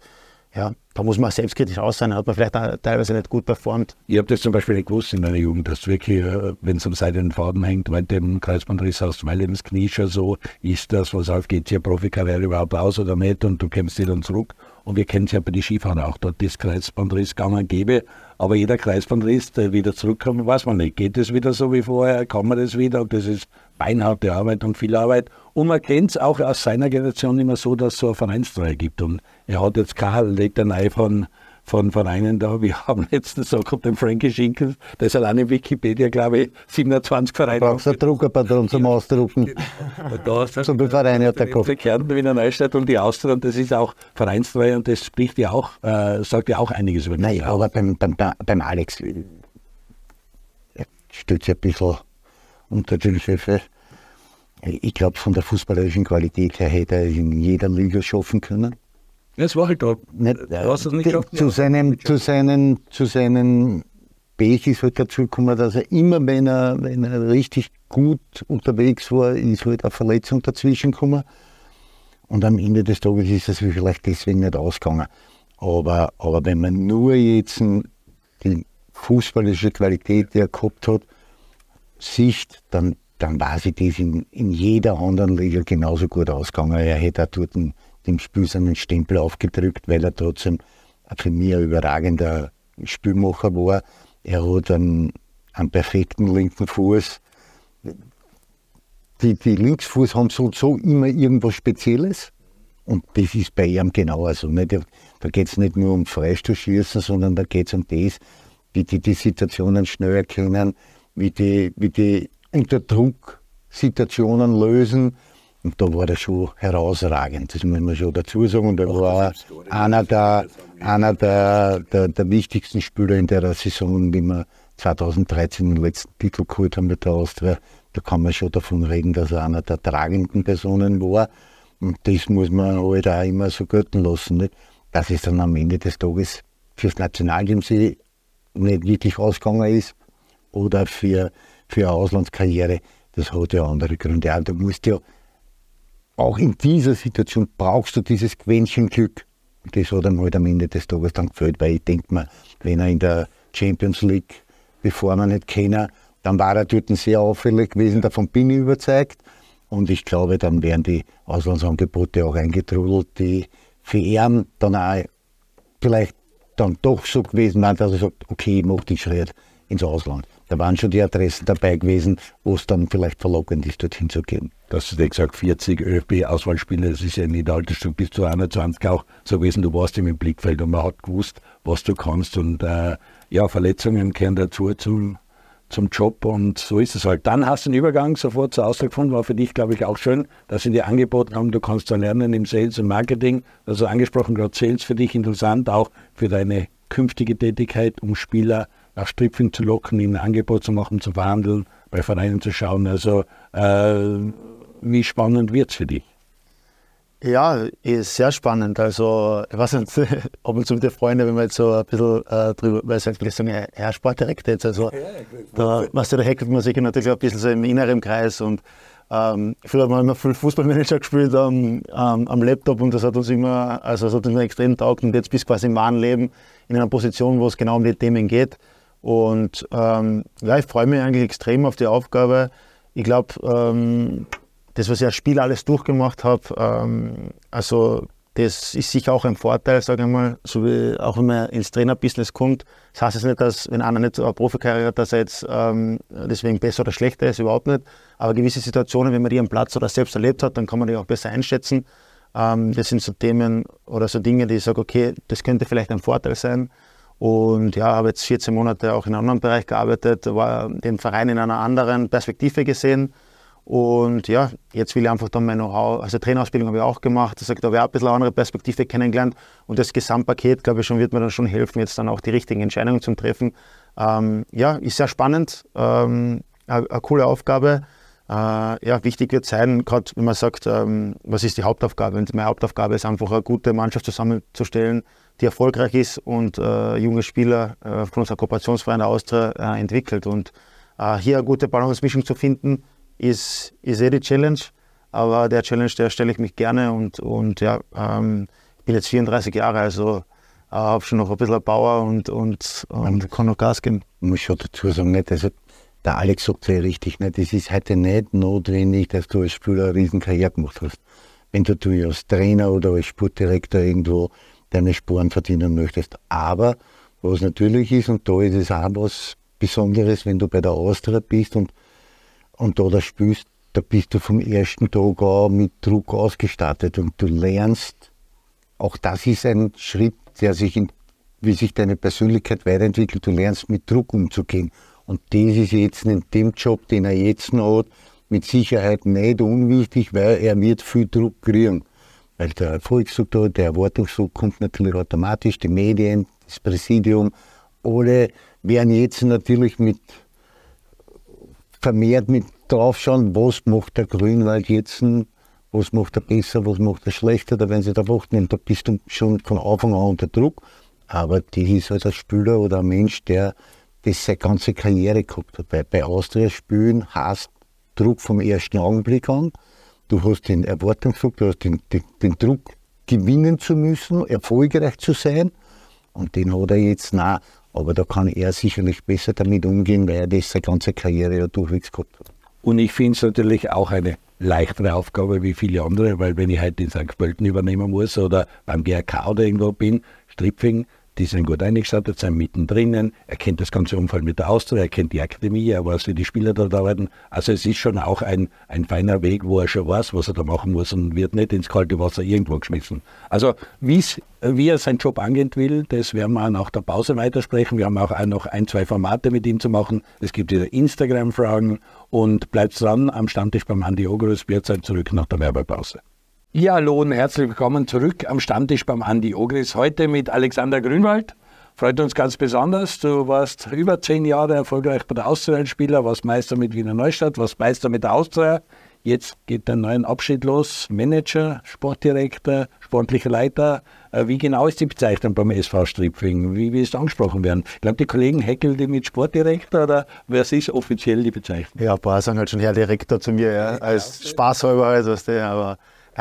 ja, da muss man selbstkritisch aus sein, hat man vielleicht teilweise nicht gut performt. Ich habe das zum Beispiel nicht gewusst in meiner Jugend, dass wirklich, äh, wenn es am seidenen Faden hängt, weil dem weil eben das Knie schon so ist, das, was auf, geht hier Profikarriere überhaupt aus oder nicht und du kämpfst wieder zurück. Und wir kennen es ja bei den Skifahrern auch, dort ist Kreuzbandriss gang und gäbe, aber jeder Kreuzbandriss, der wieder zurückkommt, weiß man nicht. Geht es wieder so wie vorher, kann man das wieder und das ist beinharte Arbeit und viel Arbeit. Und man kennt es auch aus seiner Generation immer so, dass es so eine Vereinstreue gibt. Und er hat jetzt keine Letanei von, von Vereinen da. Wir haben letztens so gehabt den Frankie Schinkel, der ist allein in Wikipedia, glaube ich, 27 Vereine. Brauchst du ein Druckerpatron zum Ausdrucken? da ist so viele Vereine hat der Kopf. Kärnten, Wiener Neustadt und die Austria und das ist auch Vereinstreue und das spricht ja auch, äh, sagt ja auch einiges über Naja, aber beim, beim, beim Alex äh, stellt sich ein bisschen unter den Schiffe. Ich glaube, von der fußballerischen Qualität her hätte er in jeder Liga schaffen können. Das war halt da. Nicht, du nicht die, zu, seinem, zu, seinen, zu seinen Pech ist halt dazu gekommen, dass er immer, wenn er, wenn er richtig gut unterwegs war, ist halt eine Verletzung dazwischen gekommen. Und am Ende des Tages ist es vielleicht deswegen nicht ausgegangen. Aber, aber wenn man nur jetzt die fußballische Qualität, die er gehabt hat, Sicht, dann, dann war sie das in, in jeder anderen Liga genauso gut ausgegangen. Er hätte auch dort dem Spiel seinen Stempel aufgedrückt, weil er trotzdem für mich ein überragender Spielmacher war. Er hat einen, einen perfekten linken Fuß. Die, die Linksfuß haben so, so immer irgendwas Spezielles. Und das ist bei ihm genau so. Nicht? Da geht es nicht nur um Freistoßschießen, sondern da geht es um das, wie die die Situationen schnell erkennen, wie die, wie die unter Druck Situationen lösen. Und da war er schon herausragend, das muss man schon dazu sagen. Und er war einer, der, einer der, der, der, wichtigsten Spieler in der Saison, wie wir 2013 den letzten Titel geholt haben mit der Austria. Da kann man schon davon reden, dass er einer der tragenden Personen war. Und das muss man halt auch immer so gelten lassen, nicht? dass es dann am Ende des Tages fürs Nationalteam nicht wirklich ausgegangen ist oder für, für eine Auslandskarriere. Das hat ja andere Gründe. Auch du musst ja auch in dieser Situation brauchst du dieses Quäntchen Glück. Das hat ihm halt am Ende des Tages dann gefällt, weil ich denke mir, wenn er in der Champions League, bevor man nicht kennen, dann war er dort sehr auffällig gewesen, davon bin ich überzeugt. Und ich glaube, dann wären die Auslandsangebote auch eingetrudelt, die für ihn dann auch vielleicht dann doch so gewesen waren, dass er sagt, okay, ich mache den Schritt ins Ausland. Da waren schon die Adressen dabei gewesen, wo es dann vielleicht verlockend ist, dorthin zu gehen. Das du gesagt, 40 ÖFB-Auswahlspiele, das ist ja nicht altes Stück, bis zu 21 auch so gewesen, du warst im Blickfeld und man hat gewusst, was du kannst und äh, ja, Verletzungen gehören dazu zum, zum Job und so ist es halt. Dann hast du den Übergang sofort zur Austria gefunden, war für dich, glaube ich, auch schön, dass sie dir angeboten haben, du kannst da lernen im Sales und Marketing, also angesprochen, gerade Sales für dich interessant, auch für deine künftige Tätigkeit, um Spieler nach Stripfing zu locken, ihnen ein Angebot zu machen, zu verhandeln, bei Vereinen zu schauen. Also äh, wie spannend wird es für dich? Ja, ist sehr spannend. Also, ich weiß nicht, ob zu mit den Freunden, wenn man jetzt so ein bisschen äh, drüber, weil es eigentlich so eine Herr Sportdirekt jetzt. Also, da, weißt du, da heckelt man sich natürlich ein bisschen so im inneren Kreis und ähm, früher haben wir immer viel Fußballmanager gespielt am, ähm, am Laptop und das hat uns immer, also das hat uns immer extrem taugt und jetzt bist du quasi im wahren Leben in einer Position, wo es genau um die Themen geht. Und ähm, ja, ich freue mich eigentlich extrem auf die Aufgabe. Ich glaube, ähm, das, was ich als Spiel alles durchgemacht habe, ähm, also das ist sicher auch ein Vorteil, sage ich mal, so wie auch wenn man ins Trainerbusiness kommt. Das heißt jetzt nicht, dass wenn einer nicht eine Profikarriere hat, dass er jetzt ähm, deswegen besser oder schlechter ist, überhaupt nicht. Aber gewisse Situationen, wenn man die am Platz oder selbst erlebt hat, dann kann man die auch besser einschätzen. Ähm, das sind so Themen oder so Dinge, die ich sage, okay, das könnte vielleicht ein Vorteil sein. Und ja, habe jetzt 14 Monate auch in einem anderen Bereich gearbeitet, war den Verein in einer anderen Perspektive gesehen. Und ja, jetzt will ich einfach dann mein Know-how, also Trainerausbildung habe ich auch gemacht, heißt, da habe ich auch ein bisschen eine andere Perspektive kennengelernt. Und das Gesamtpaket, glaube ich, schon, wird mir dann schon helfen, jetzt dann auch die richtigen Entscheidungen zu treffen. Ähm, ja, ist sehr spannend, ähm, eine, eine coole Aufgabe. Äh, ja, wichtig wird sein, gerade wenn man sagt, ähm, was ist die Hauptaufgabe? Und meine Hauptaufgabe ist einfach, eine gute Mannschaft zusammenzustellen, die erfolgreich ist und äh, junge Spieler äh, von unserer Kooperationsverein der Austria äh, entwickelt. Und äh, hier eine gute Balance-Mischung zu finden, ist, ist eh die Challenge. Aber der Challenge, der stelle ich mich gerne und, und ja, ähm, ich bin jetzt 34 Jahre, also äh, habe schon noch ein bisschen Power und, und, und kann noch Gas geben. Ich muss schon dazu sagen, nicht, also der Alex sagt sehr richtig, nicht, es ist heute nicht notwendig, dass du als Spieler eine Riesenkarriere gemacht hast. Wenn du, du als Trainer oder als Sportdirektor irgendwo deine Spuren verdienen möchtest. Aber was natürlich ist, und da ist es auch was Besonderes, wenn du bei der Austria bist und, und da das spielst, da bist du vom ersten Tag an mit Druck ausgestattet und du lernst, auch das ist ein Schritt, der sich in, wie sich deine Persönlichkeit weiterentwickelt, du lernst mit Druck umzugehen. Und das ist jetzt in dem Job, den er jetzt noch hat, mit Sicherheit nicht unwichtig, weil er wird viel Druck kriegen. Weil der Erfolgsdruck, der Erwartungsdruck kommt natürlich automatisch, die Medien, das Präsidium, alle werden jetzt natürlich mit vermehrt mit draufschauen, was macht der Grünwald jetzt, was macht er besser, was macht er schlechter, da werden sie da nehmen. Da bist du schon von Anfang an unter Druck. Aber das ist halt ein Spieler oder ein Mensch, der das seine ganze Karriere gehabt hat. Bei, bei Austria spielen heißt Druck vom ersten Augenblick an. Du hast den Erwartungsdruck, du hast den, den, den Druck, gewinnen zu müssen, erfolgreich zu sein. Und den hat er jetzt nah. Aber da kann er sicherlich besser damit umgehen, weil er das seine ganze Karriere ja durchwegs gehabt hat. Und ich finde es natürlich auch eine leichtere Aufgabe wie viele andere, weil wenn ich heute in St. Pölten übernehmen muss oder beim GRK oder irgendwo bin, Stripfing, die sind gut eingestattet, sind mittendrin. Er kennt das ganze Umfeld mit der Austria, er kennt die Akademie, er weiß, wie die Spieler dort arbeiten. Also es ist schon auch ein, ein feiner Weg, wo er schon weiß, was er da machen muss und wird nicht ins kalte Wasser irgendwo geschmissen. Also wie er seinen Job angehen will, das werden wir nach der Pause weitersprechen. Wir haben auch noch ein, zwei Formate mit ihm zu machen. Es gibt wieder Instagram-Fragen und bleibt dran am Stammtisch beim Andi Ogrus. Wir sind zurück nach der Werbepause. Ja, hallo und herzlich willkommen zurück am Stammtisch beim Andi Ogris. Heute mit Alexander Grünwald. Freut uns ganz besonders. Du warst über zehn Jahre erfolgreich bei der Austria-Spieler, warst Meister mit Wiener Neustadt, warst Meister mit der Austria. Jetzt geht der neue Abschied los. Manager, Sportdirektor, sportlicher Leiter. Äh, wie genau ist die Bezeichnung beim SV Stripfing? Wie, wie ist angesprochen werden? Ich glaube, die Kollegen heckeln die mit Sportdirektor oder was ist offiziell die Bezeichnung? Ja, ein paar sagen halt schon Herr Direktor zu mir, ja, als Spaßhalber, also, aber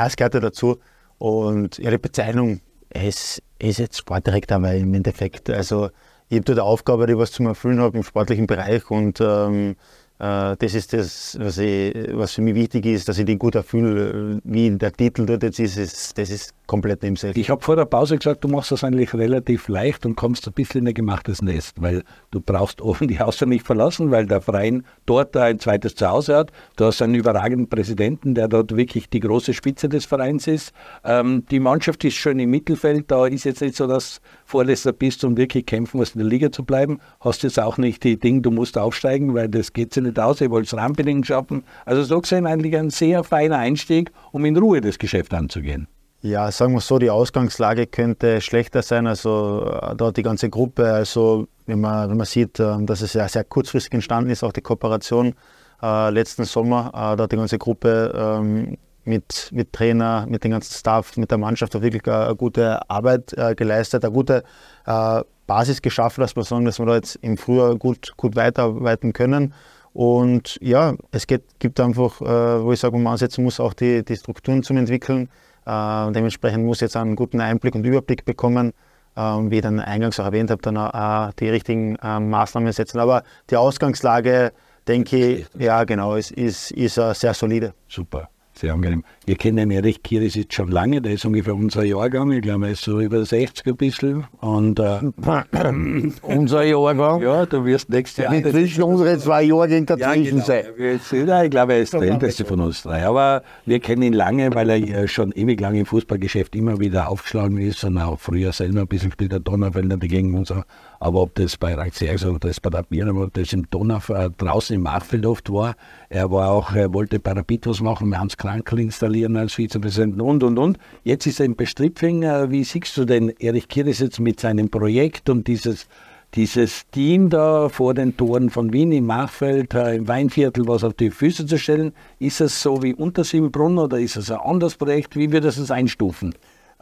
es gehört ja dazu. Und die Bezeichnung ist, ist jetzt Sportdirektor, weil im Endeffekt, also ich habe da die Aufgabe, die was zu erfüllen habe im sportlichen Bereich und ähm, äh, das ist das, was, ich, was, für mich wichtig ist, dass ich die gut erfülle. Wie der Titel dort jetzt ist, ist das ist komplett nebensächlich. Ich habe vor der Pause gesagt, du machst das eigentlich relativ leicht und kommst ein bisschen in ein gemachtes Nest, weil du brauchst oben die Haustür nicht verlassen, weil der Verein dort ein zweites Zuhause hat. Du hast einen überragenden Präsidenten, der dort wirklich die große Spitze des Vereins ist. Ähm, die Mannschaft ist schön im Mittelfeld, da ist jetzt nicht so, dass Vorletzter bist und wirklich kämpfen musst, in der Liga zu bleiben. Hast jetzt auch nicht die Ding, du musst aufsteigen, weil das geht sich nicht aus. Ihr wollt Rahmenbedingungen schaffen. Also so gesehen eigentlich ein sehr feiner Einstieg, um in Ruhe das Geschäft anzugehen. Ja, sagen wir so, die Ausgangslage könnte schlechter sein. Also äh, dort die ganze Gruppe, also wenn man, wenn man sieht, äh, dass es ja sehr kurzfristig entstanden ist, auch die Kooperation äh, letzten Sommer, äh, dort die ganze Gruppe ähm, mit, mit Trainer, mit dem ganzen Staff, mit der Mannschaft hat wirklich eine, gute Arbeit äh, geleistet, eine gute äh, Basis geschaffen, dass wir sagen, dass wir da jetzt im Frühjahr gut, gut weiterarbeiten können. Und ja, es geht, gibt einfach, äh, wo ich sage, wo man ansetzen muss, auch die, die Strukturen zum Entwickeln. Äh, dementsprechend muss jetzt einen guten Einblick und Überblick bekommen, äh, wie ich dann eingangs auch erwähnt habe, dann auch die richtigen äh, Maßnahmen setzen. Aber die Ausgangslage, denke ich, ja genau, ist, ist, ist sehr solide. Super sehr angenehm. Wir kennen Erich Kiris jetzt schon lange, der ist ungefähr unser Jahrgang, ich glaube, er ist so über 60 ein bisschen. Und, äh, unser Jahrgang? Ja, du wirst nächstes Jahr... Ja, zwischen unsere zwei Jahrgänge dazwischen ja, genau. sein. Ich glaube, er ist der älteste von uns drei. Aber wir kennen ihn lange, weil er schon ewig lang im Fußballgeschäft immer wieder aufgeschlagen ist und auch früher selber ein bisschen spielt, der Donnerfelder dagegen und so. Aber ob das bei Raxerx oder das bei der Birnam oder das im Donau äh, draußen im Marfeld oft war, er war auch, er wollte bei Rapid was machen, Hans Krankel installieren als Vizepräsidenten und und und. Jetzt ist er im Bestripfing. Äh, wie siehst du denn Erich Kiris jetzt mit seinem Projekt und dieses dieses Team da vor den Toren von Wien im Machfeld, äh, im Weinviertel was auf die Füße zu stellen. Ist es so wie Untersiebenbrunn oder ist es ein anderes Projekt? Wie würdest du es einstufen?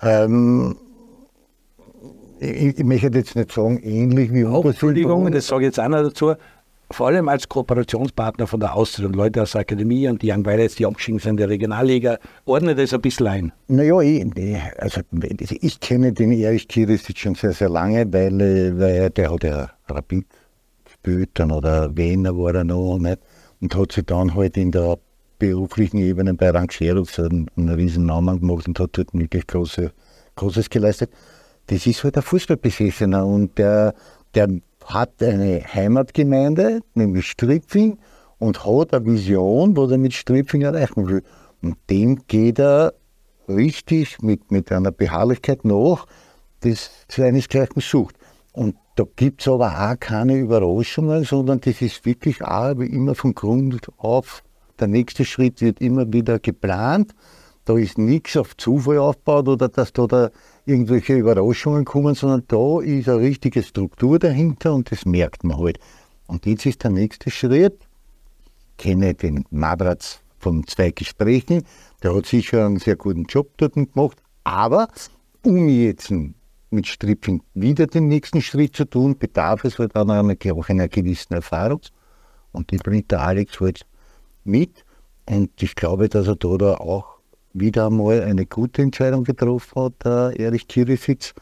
Ähm, ich, ich, möchte jetzt nicht sagen, ähnlich wie Auch, Entschuldigung, das sage ich jetzt einer dazu. Vor allem als Kooperationspartner von der Austria und Leute aus der Akademie und die Young jetzt die abgeschieden sind in der Regionalliga, ordne das ein bisschen ein. Naja, ich, also ich kenne den Erich Kirisic schon sehr, sehr lange, weil, weil der hat ja Rapid gespielt dann oder Wiener war er noch nicht und hat sich dann halt in der beruflichen Ebene bei Rangeros einen, einen riesen Namen gemacht und hat dort wirklich große, Großes geleistet das ist halt ein Fußballbesessener und der, der hat eine Heimatgemeinde, nämlich Stripfing, und hat eine Vision, was er mit Stripfing erreichen will. Und dem geht er richtig mit, mit einer Beharrlichkeit nach, das seinesgleichen sucht. Und da gibt es aber auch keine Überraschungen, sondern das ist wirklich auch wie immer von Grund auf. Der nächste Schritt wird immer wieder geplant. Da ist nichts auf Zufall aufgebaut oder dass da der irgendwelche Überraschungen kommen, sondern da ist eine richtige Struktur dahinter und das merkt man halt. Und jetzt ist der nächste Schritt. Ich kenne den Mabratz von zwei Gesprächen, der hat sicher einen sehr guten Job dort gemacht, aber um jetzt mit Stripping wieder den nächsten Schritt zu tun, bedarf es halt auch einer, auch einer gewissen Erfahrung. Und die bringt der Alex halt mit. Und ich glaube, dass er da auch wieder einmal eine gute Entscheidung getroffen hat, der Erich Kirisitz.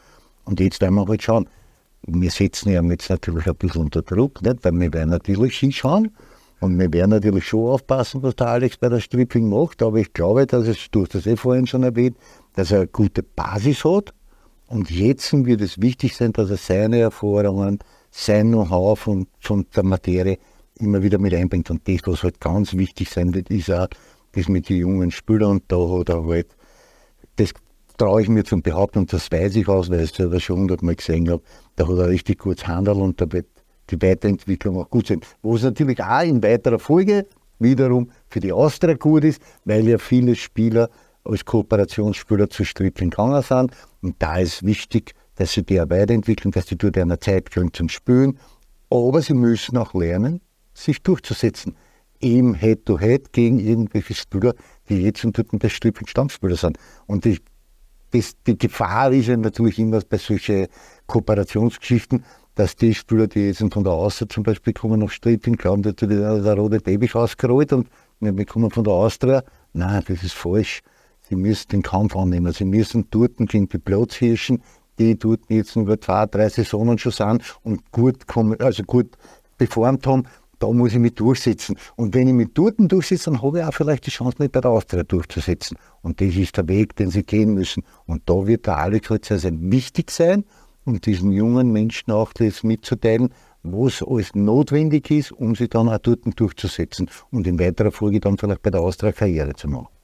Und jetzt werden wir halt schauen. Wir setzen ihn jetzt natürlich ein bisschen unter Druck, nicht? weil wir werden natürlich hinschauen und wir werden natürlich schon aufpassen, was der Alex bei der Stripping macht. Aber ich glaube, dass es, du hast das eh vorhin schon erwähnt, dass er eine gute Basis hat. Und jetzt wird es wichtig sein, dass er seine Erfahrungen, sein Know-how von, von der Materie immer wieder mit einbringt. Und das, was halt ganz wichtig sein wird, ist auch, das mit den jungen Spielern da hat er halt, das traue ich mir zum Behaupten und das weiß ich aus, weil ich es selber schon hundertmal gesehen habe, da hat er richtig gutes Handel und da wird die Weiterentwicklung auch gut sein. Wo es natürlich auch in weiterer Folge wiederum für die Austria gut ist, weil ja viele Spieler als Kooperationsspieler zu Strippling gegangen sind. Und da ist wichtig, dass sie die auch weiterentwickeln, dass sie dort einer Zeit kriegen zum Spielen. Aber sie müssen auch lernen, sich durchzusetzen im Head-to-Head gegen irgendwelche Spieler, die jetzt und dort das Stripping Stammspieler sind. Und die, das, die Gefahr ist ja natürlich immer bei solchen Kooperationsgeschichten, dass die Spieler, die jetzt von der Austria zum Beispiel kommen nach Stripping, glauben, dass der, der rote Teppich ausgerollt und wir kommen von der Austria. Nein, das ist falsch. Sie müssen den Kampf annehmen. Sie müssen dort gegen die Platzhirschen, die dort jetzt über zwei, drei Saisonen schon sind und gut, kommen, also gut performt haben, da muss ich mich durchsetzen. Und wenn ich mich dort durchsetze, dann habe ich auch vielleicht die Chance, mich bei der Austria durchzusetzen. Und das ist der Weg, den sie gehen müssen. Und da wird der Alex sehr, wichtig sein, um diesen jungen Menschen auch das mitzuteilen, was alles notwendig ist, um sich dann auch dort durchzusetzen und in weiterer Folge dann vielleicht bei der Austria Karriere zu machen.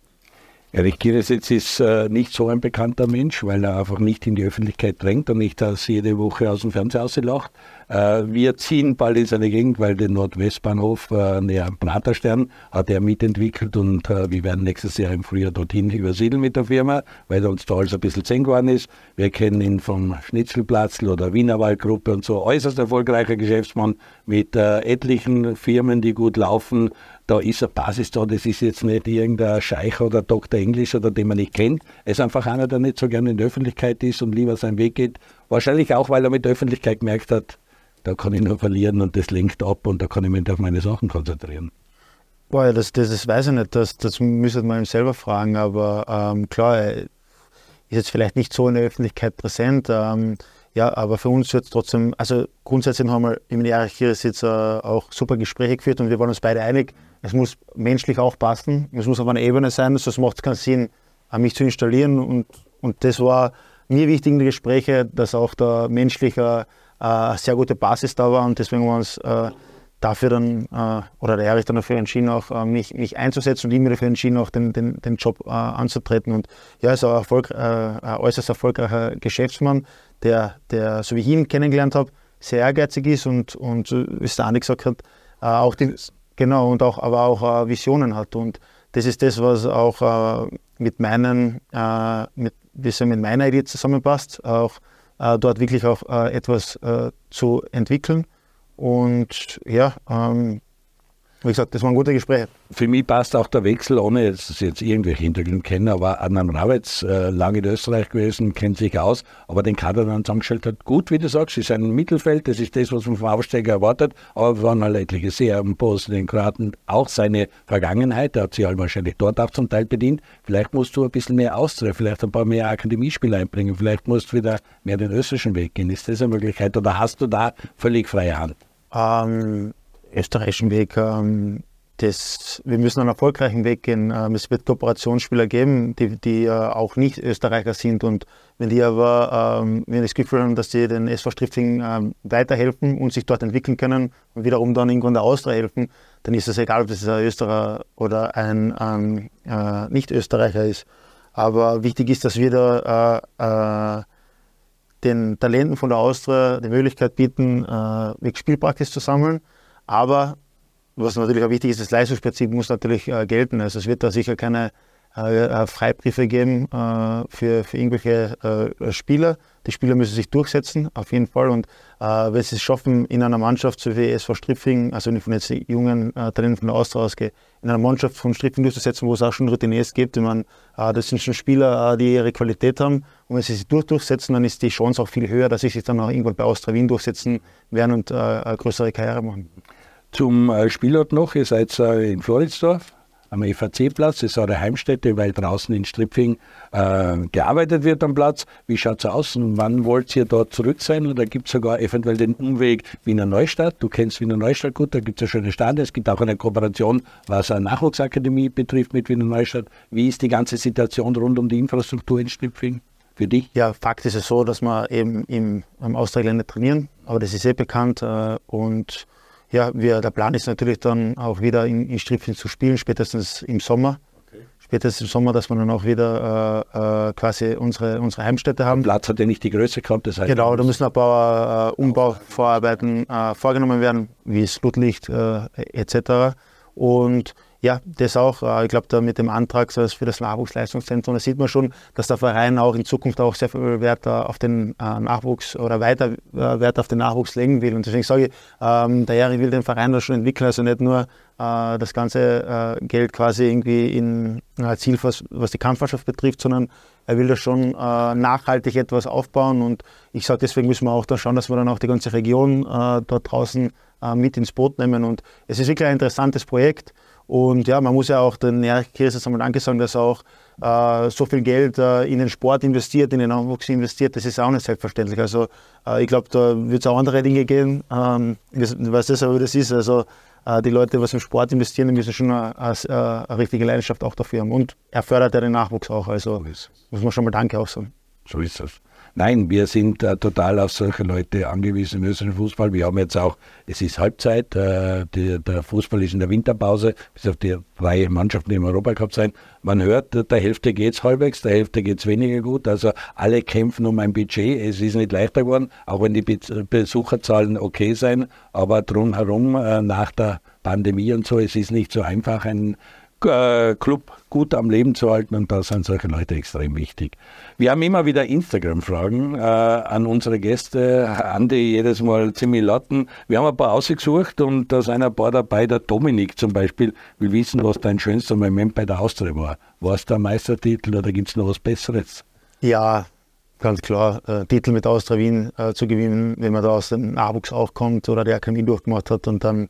Erich Gieresitz ist äh, nicht so ein bekannter Mensch, weil er einfach nicht in die Öffentlichkeit drängt und nicht das jede Woche aus dem Fernseher auslacht. Äh, wir ziehen bald in seine Gegend, weil den Nordwestbahnhof äh, näher am Praterstern hat er mitentwickelt und äh, wir werden nächstes Jahr im Frühjahr dorthin übersiedeln mit der Firma, weil er uns da alles ein bisschen zehn geworden ist. Wir kennen ihn vom Schnitzelplatz oder Wienerwaldgruppe und so. Äußerst erfolgreicher Geschäftsmann mit äh, etlichen Firmen, die gut laufen da ist eine Basis da, das ist jetzt nicht irgendein Scheich oder Doktor Englisch oder den man nicht kennt. Er ist einfach einer, der nicht so gerne in der Öffentlichkeit ist und lieber seinen Weg geht. Wahrscheinlich auch, weil er mit der Öffentlichkeit gemerkt hat, da kann ich nur verlieren und das lenkt ab und da kann ich mich auf meine Sachen konzentrieren. Boah, das, das, das weiß ich nicht, das, das müsste man ihm selber fragen, aber ähm, klar, er ist jetzt vielleicht nicht so in der Öffentlichkeit präsent. Ähm, ja, aber für uns wird es trotzdem, also grundsätzlich haben wir im Erich jetzt äh, auch super Gespräche geführt und wir waren uns beide einig, es muss menschlich auch passen, es muss auf einer Ebene sein, sonst macht es keinen Sinn, mich zu installieren. Und, und das war mir wichtig in den Gesprächen, dass auch da menschliche äh, sehr gute Basis da war und deswegen wir uns äh, dafür dann, äh, oder der Erich dann dafür entschieden, auch äh, mich, mich einzusetzen und ich mir dafür entschieden, auch den, den, den Job äh, anzutreten. Und ja, er ist ein, Erfolg, äh, ein äußerst erfolgreicher Geschäftsmann, der, der, so wie ich ihn kennengelernt habe, sehr ehrgeizig ist und, und wie es der Andi gesagt hat, auch die, Genau, und auch, aber auch äh, Visionen hat. Und das ist das, was auch äh, mit meinen, äh, mit, mit meiner Idee zusammenpasst, auch äh, dort wirklich auch äh, etwas äh, zu entwickeln. Und ja, ähm, wie gesagt, das waren gute Gespräche. Für mich passt auch der Wechsel, ohne dass ich jetzt irgendwelche Hintergründe kenne, aber Adnan Rawitz, äh, lange in Österreich gewesen, kennt sich aus, aber den Kader dann zusammengestellt hat, gut, wie du sagst, ist ein Mittelfeld, das ist das, was man vom Aufsteiger erwartet, aber wir waren halt etliche sehr am Posten, den Kroaten, auch seine Vergangenheit, der hat sich halt wahrscheinlich dort auch zum Teil bedient, vielleicht musst du ein bisschen mehr Austria, vielleicht ein paar mehr Akademiespieler einbringen, vielleicht musst du wieder mehr den österreichischen Weg gehen, ist das eine Möglichkeit oder hast du da völlig freie Hand? Ähm, österreichischen Weg. Ähm, das, wir müssen einen erfolgreichen Weg gehen. Ähm, es wird Kooperationsspieler geben, die, die äh, auch nicht Österreicher sind. Und wenn die aber ähm, wenn das Gefühl haben, dass sie den SV Strifting ähm, weiterhelfen und sich dort entwickeln können und wiederum dann irgendwann der Austria helfen, dann ist es egal, ob das ein Österreicher oder ein äh, Nicht-Österreicher ist. Aber wichtig ist, dass wir da äh, äh, den Talenten von der Austria die Möglichkeit bieten, äh, Spielpraxis zu sammeln aber was natürlich auch wichtig ist, das Leistungsprinzip muss natürlich äh, gelten. Also es wird da sicher keine äh, äh Freibriefe geben äh, für, für irgendwelche äh, Spieler. Die Spieler müssen sich durchsetzen, auf jeden Fall. Und äh, wenn sie es schaffen, in einer Mannschaft so wie SV Striffing, also von jetzt jungen Talenten von der Austria ausgehe, in einer Mannschaft von Striffing durchzusetzen, wo es auch schon Routiniers gibt. Ich meine, das sind schon Spieler, die ihre Qualität haben. Und wenn sie sich durch durchsetzen, dann ist die Chance auch viel höher, dass sie sich dann auch irgendwann bei Austria Wien durchsetzen werden und eine größere Karriere machen. Zum äh, Spielort noch, ihr seid äh, in Floridsdorf am FAC-Platz, das ist eure Heimstätte, weil draußen in Stripfing äh, gearbeitet wird am Platz. Wie schaut es aus und wann wollt ihr dort zurück sein? Oder gibt es sogar eventuell den Umweg Wiener Neustadt? Du kennst Wiener Neustadt gut, da gibt es ja schöne Stadien. Es gibt auch eine Kooperation, was eine Nachwuchsakademie betrifft mit Wiener Neustadt. Wie ist die ganze Situation rund um die Infrastruktur in Stripfing? Für dich? Ja, Fakt ist es so, dass wir eben im, im Australien trainieren, aber das ist eh bekannt äh, und ja, wir, der Plan ist natürlich dann auch wieder in, in Stripfing zu spielen, spätestens im Sommer. Okay. Spätestens im Sommer, dass wir dann auch wieder äh, äh, quasi unsere, unsere Heimstätte haben. Der Platz hat ja nicht die Größe gehabt, das heißt. Genau, da müssen ein paar äh, Umbauvorarbeiten äh, vorgenommen werden, wie es Flutlicht äh, etc. Und ja, das auch. Äh, ich glaube, da mit dem Antrag für das Nachwuchsleistungszentrum, da sieht man schon, dass der Verein auch in Zukunft auch sehr viel Wert auf den äh, Nachwuchs oder weiter Wert auf den Nachwuchs legen will. Und deswegen sage ich, ähm, der Jahre will den Verein da schon entwickeln, also nicht nur das ganze Geld quasi irgendwie in Ziel, was, was die Kampfmannschaft betrifft, sondern er will da schon nachhaltig etwas aufbauen. Und ich sage, deswegen müssen wir auch da schauen, dass wir dann auch die ganze Region dort draußen mit ins Boot nehmen. Und es ist wirklich ein interessantes Projekt. Und ja, man muss ja auch den Erich Kirses einmal Danke sagen, dass er auch äh, so viel Geld äh, in den Sport investiert, in den Nachwuchs investiert. Das ist auch nicht selbstverständlich. Also äh, ich glaube, da wird es auch andere Dinge gehen. Ähm, ich weiß das aber, das ist. Also äh, die Leute, was im Sport investieren, die müssen schon eine, eine, eine, richtige Leidenschaft auch dafür haben. Und er fördert ja den Nachwuchs auch. Also muss man schon mal Danke auch sagen. So ist das. Nein, wir sind äh, total auf solche Leute angewiesen im österreichischen Fußball. Wir haben jetzt auch, es ist Halbzeit, äh, die, der Fußball ist in der Winterpause, bis auf die drei Mannschaften, im Europacup sein. Man hört, der Hälfte geht es halbwegs, der Hälfte geht es weniger gut. Also alle kämpfen um ein Budget. Es ist nicht leichter geworden, auch wenn die Besucherzahlen okay sein, aber drumherum äh, nach der Pandemie und so, es ist nicht so einfach, ein Club gut am Leben zu halten und da sind solche Leute extrem wichtig. Wir haben immer wieder Instagram-Fragen äh, an unsere Gäste. Andi jedes Mal ziemlich latten. Wir haben ein paar ausgesucht und da sind ein paar dabei. Der Dominik zum Beispiel will wissen, was dein schönster Moment bei der Austria war. War es der Meistertitel oder gibt es noch was Besseres? Ja, ganz klar. Äh, Titel mit Austria Wien äh, zu gewinnen, wenn man da aus dem Nachwuchs auch kommt oder der Akademie durchgemacht hat und dann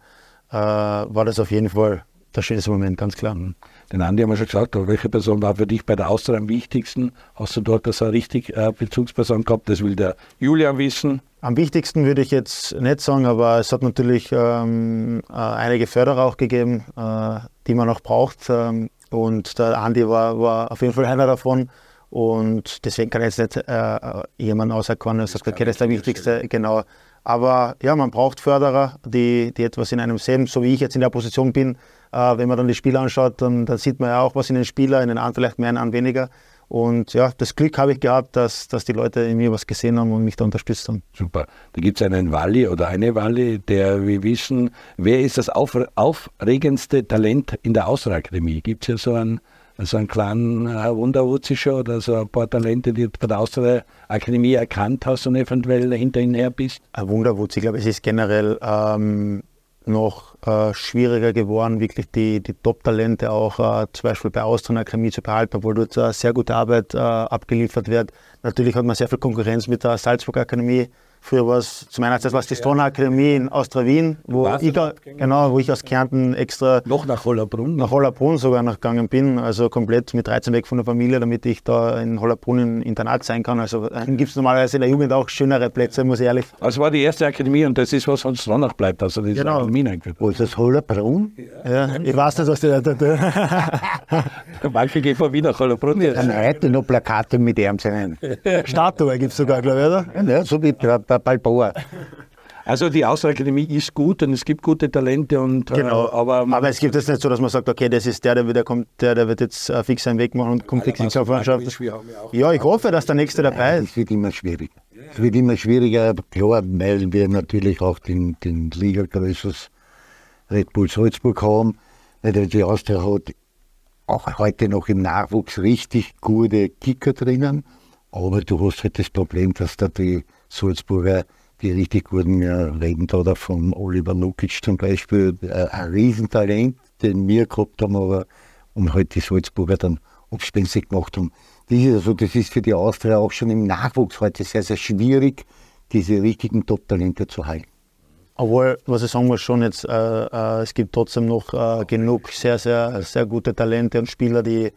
äh, war das auf jeden Fall der schönste Moment, ganz klar. Den Andi haben wir schon gesagt, welche Person war für dich bei der Austria am wichtigsten? Hast du dort so eine richtig äh, Bezugsperson gehabt? Das will der Julian wissen. Am wichtigsten würde ich jetzt nicht sagen, aber es hat natürlich ähm, äh, einige Förderer auch gegeben, äh, die man noch braucht. Ähm, und der Andi war, war auf jeden Fall einer davon. Und deswegen kann ich jetzt nicht äh, jemanden auserkennen und sagt, okay, das ist der wichtigste. Genau. Aber ja, man braucht Förderer, die, die etwas in einem sehen, so wie ich jetzt in der Position bin. Äh, wenn man dann die Spieler anschaut, dann, dann, sieht man ja auch was in den Spielern, in den anderen vielleicht mehr, in den anderen weniger. Und ja, das Glück habe ich gehabt, dass, dass die Leute in mir was gesehen haben und mich da unterstützt haben. Super. Da gibt es einen Walli oder eine Walli, der wir wissen, wer ist das auf, aufregendste Talent in der Austria-Akademie? Gibt es ja so einen, so einen kleinen äh, Wunderwutzischer oder so ein paar Talente, die du bei der Austria-Akademie erkannt hast und eventuell hinter ihnen her bist? Ein Wunderwutz, ich glaube, es ist generell ähm, noch äh, schwieriger geworden, wirklich die, die Top-Talente auch äh, zum Beispiel bei Austrian Akademie zu behalten, obwohl dort äh, sehr gute Arbeit äh, abgeliefert wird. Natürlich hat man sehr viel Konkurrenz mit der Salzburg Akademie, Früher war es zu meiner Zeit war es die Stone Akademie in Austria-Wien, wo, ich, genau, wo ich aus Kärnten extra noch nach Hollerbrunn, nach Hollerbrunn sogar noch gegangen bin, also komplett mit 13 weg von der Familie, damit ich da in Hollerbrunn im Internat sein kann. Also gibt es normalerweise in der Jugend auch schönere Plätze, muss ich ehrlich sagen. Also war die erste Akademie und das ist, was uns noch bleibt, also diese genau. Akademie eingeführt. Wo ist das Hollerbrunn? Ja, ja ich weiß nicht, was die da tun. Manche gehen von Wien nach Hollerbrunn. Dann heute noch Plakate mit ihm sein. Statue gibt es sogar, glaube ich, oder? Ja, so wie Balboa. Also die Außerakademie ist gut und es gibt gute Talente und äh, genau. Äh, aber, aber es gibt es nicht so, dass man sagt, okay, das ist der, der wieder kommt, der, der wird jetzt äh, fix seinen Weg machen und kommt fix in die Kampfmannschaft. Ja, ich hoffe, dass der nächste dabei ist. Es wird immer schwieriger. Es wird immer schwieriger, klar, weil wir natürlich auch den, den Liga-Größes Red Bull Salzburg haben. Die Austria hat auch heute noch im Nachwuchs richtig gute Kicker drinnen. Aber du hast halt das Problem, dass da die Salzburger, die richtig guten, ja, reden da, von Oliver Lukic zum Beispiel, äh, ein Riesentalent, den wir gehabt haben, aber und halt die Salzburger dann abspenstig gemacht haben. Das ist, also, das ist für die Austria auch schon im Nachwuchs heute sehr, sehr schwierig, diese richtigen Top-Talente zu halten. Obwohl, was ich sagen muss, schon jetzt, äh, äh, es gibt trotzdem noch äh, genug sehr, sehr, sehr gute Talente und Spieler, die,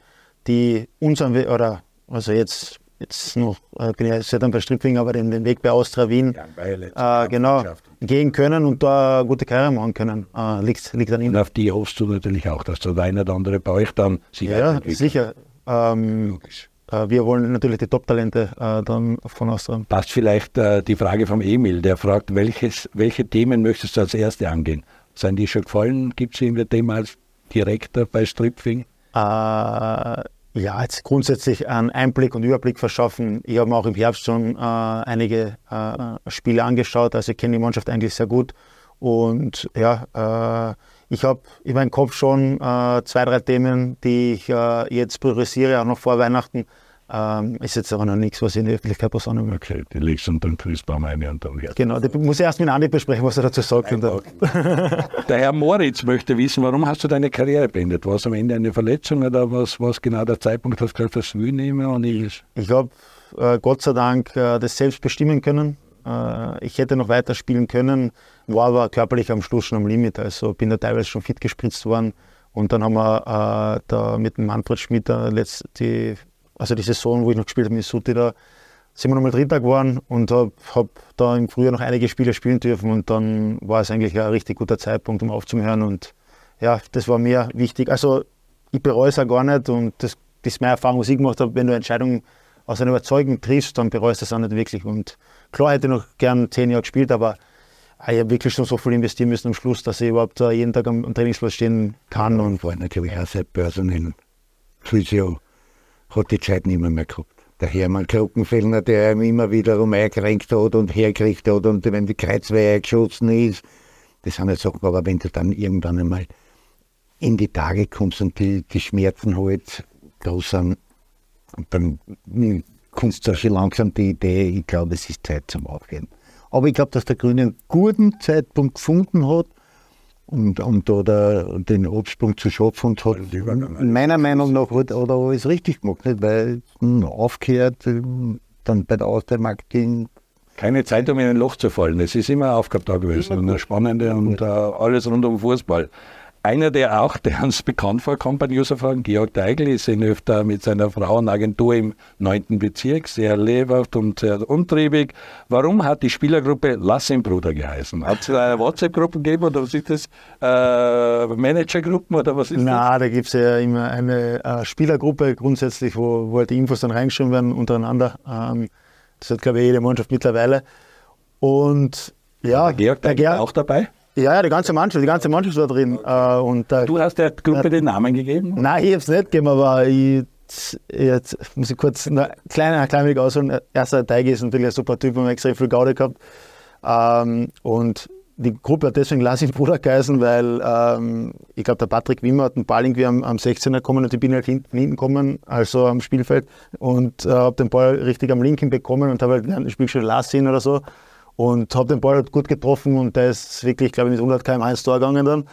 die unseren, oder also jetzt jetzt noch, äh, bin ich seit ein paar Strippling, aber den, den Weg bei Austria Wien äh, genau, gehen können und da gute Karriere machen können. Äh, liegt, liegt an ihnen. Und auf die hoffst du natürlich auch, dass der eine oder andere bei euch dann sich Ja, sicher. Ähm, Logisch. Äh, wir wollen natürlich die Top-Talente äh, dann von Austria. Passt vielleicht äh, die Frage vom Emil, der fragt, welches, welche Themen möchtest du als erste angehen? Seien die schon gefallen? Gibt es irgendwie Thema als Direktor bei Stripfing? Äh, ja, jetzt grundsätzlich einen Einblick und Überblick verschaffen. Ich habe mir auch im Herbst schon äh, einige äh, Spiele angeschaut, also ich kenne die Mannschaft eigentlich sehr gut. Und ja, äh, ich habe in meinem Kopf schon äh, zwei, drei Themen, die ich äh, jetzt priorisiere, auch noch vor Weihnachten. Ähm, ist jetzt aber noch nichts, was ich in der Öffentlichkeit sagen will. Okay, die legst unter den Christbaum ein und dann hört Genau, die muss ich erst mit Andi besprechen, was er dazu sagt. der Herr Moritz möchte wissen, warum hast du deine Karriere beendet? War es am Ende eine Verletzung oder was war genau der Zeitpunkt, dass du gesagt hast, das will mehr? Und ich ich habe äh, Gott sei Dank äh, das selbst bestimmen können. Äh, ich hätte noch weiter spielen können, war aber körperlich am Schluss schon am Limit. Also bin da teilweise schon fit gespritzt worden. Und dann haben wir äh, da mit dem Manfred Schmidt die also die Saison, wo ich noch gespielt habe mit Suti, da sind wir nochmal Dritter geworden und habe hab da im Frühjahr noch einige Spiele spielen dürfen und dann war es eigentlich ein richtig guter Zeitpunkt, um aufzuhören und ja, das war mir wichtig. Also ich bereue es auch gar nicht und das, das ist meine Erfahrung, was ich gemacht habe, wenn du Entscheidungen aus einer Überzeugung triffst, dann bereust du es auch nicht wirklich und klar hätte ich noch gern zehn Jahre gespielt, aber ich habe wirklich schon so viel investieren müssen am Schluss, dass ich überhaupt jeden Tag am, Trainingsplatz stehen kann. Und vor natürlich auch seit Börsen Physio hat die Zeit nicht mehr, mehr gehabt. Der Hermann Krockenfellner, der ihm immer wiederum eingekränkt hat und hergekriegt hat und wenn die Kreuzweihe geschossen ist, das sind ja Sachen, aber wenn du dann irgendwann einmal in die Tage kommst und die, die Schmerzen halt groß sind, dann kommst du schon langsam die Idee, ich glaube, es ist Zeit zum Aufgehen. Aber ich glaube, dass der Grüne einen guten Zeitpunkt gefunden hat, und, und da den Absprung zu schaffen und hat meiner Meinung nach hat, hat er alles richtig gemacht, nicht? weil hm, aufgehört, hm, dann bei der Austria-Marketing. Keine Zeit, um in ein Loch zu fallen. Es ist immer eine Aufgabe da gewesen und eine spannende und uh, alles rund um Fußball. Einer, der auch, der uns bekannt vorkommt bei Newserfahren, Georg Deigl, ist in öfter mit seiner Frauenagentur im 9. Bezirk, sehr lebhaft und sehr umtriebig. Warum hat die Spielergruppe Lass ihn Bruder geheißen? Hat es eine WhatsApp-Gruppe gegeben oder was ist das? Äh, Managergruppen oder was ist Nein, das? Nein, da gibt es ja immer eine äh, Spielergruppe grundsätzlich, wo, wo halt die Infos dann reingeschrieben werden untereinander. Ähm, das hat, glaube ich, jede Mannschaft mittlerweile. Und ja, der Georg Deigl auch dabei? Ja, ja, die ganze Mannschaft, die ganze Mannschaft war drin. Äh, und, äh, du hast der Gruppe äh, den Namen gegeben? Nein, ich habe es nicht gegeben, aber ich, jetzt muss ich kurz ein kleiner, klein wenig ausholen. Erster Teig ist natürlich ein super Typ, haben extrem viel Gaude gehabt. Ähm, und die Gruppe hat deswegen Lass ihn Bruder geheißen, weil ähm, ich glaube, der Patrick Wimmer hat einen Ball irgendwie am, am 16er gekommen und ich bin halt hinten, hinten gekommen, also am Spielfeld und äh, habe den Ball richtig am linken bekommen und habe halt ein Spiel schon Lass ihn oder so und habe den Ball gut getroffen und der ist wirklich, glaube ich, mit 100 km ins Tor gegangen dann.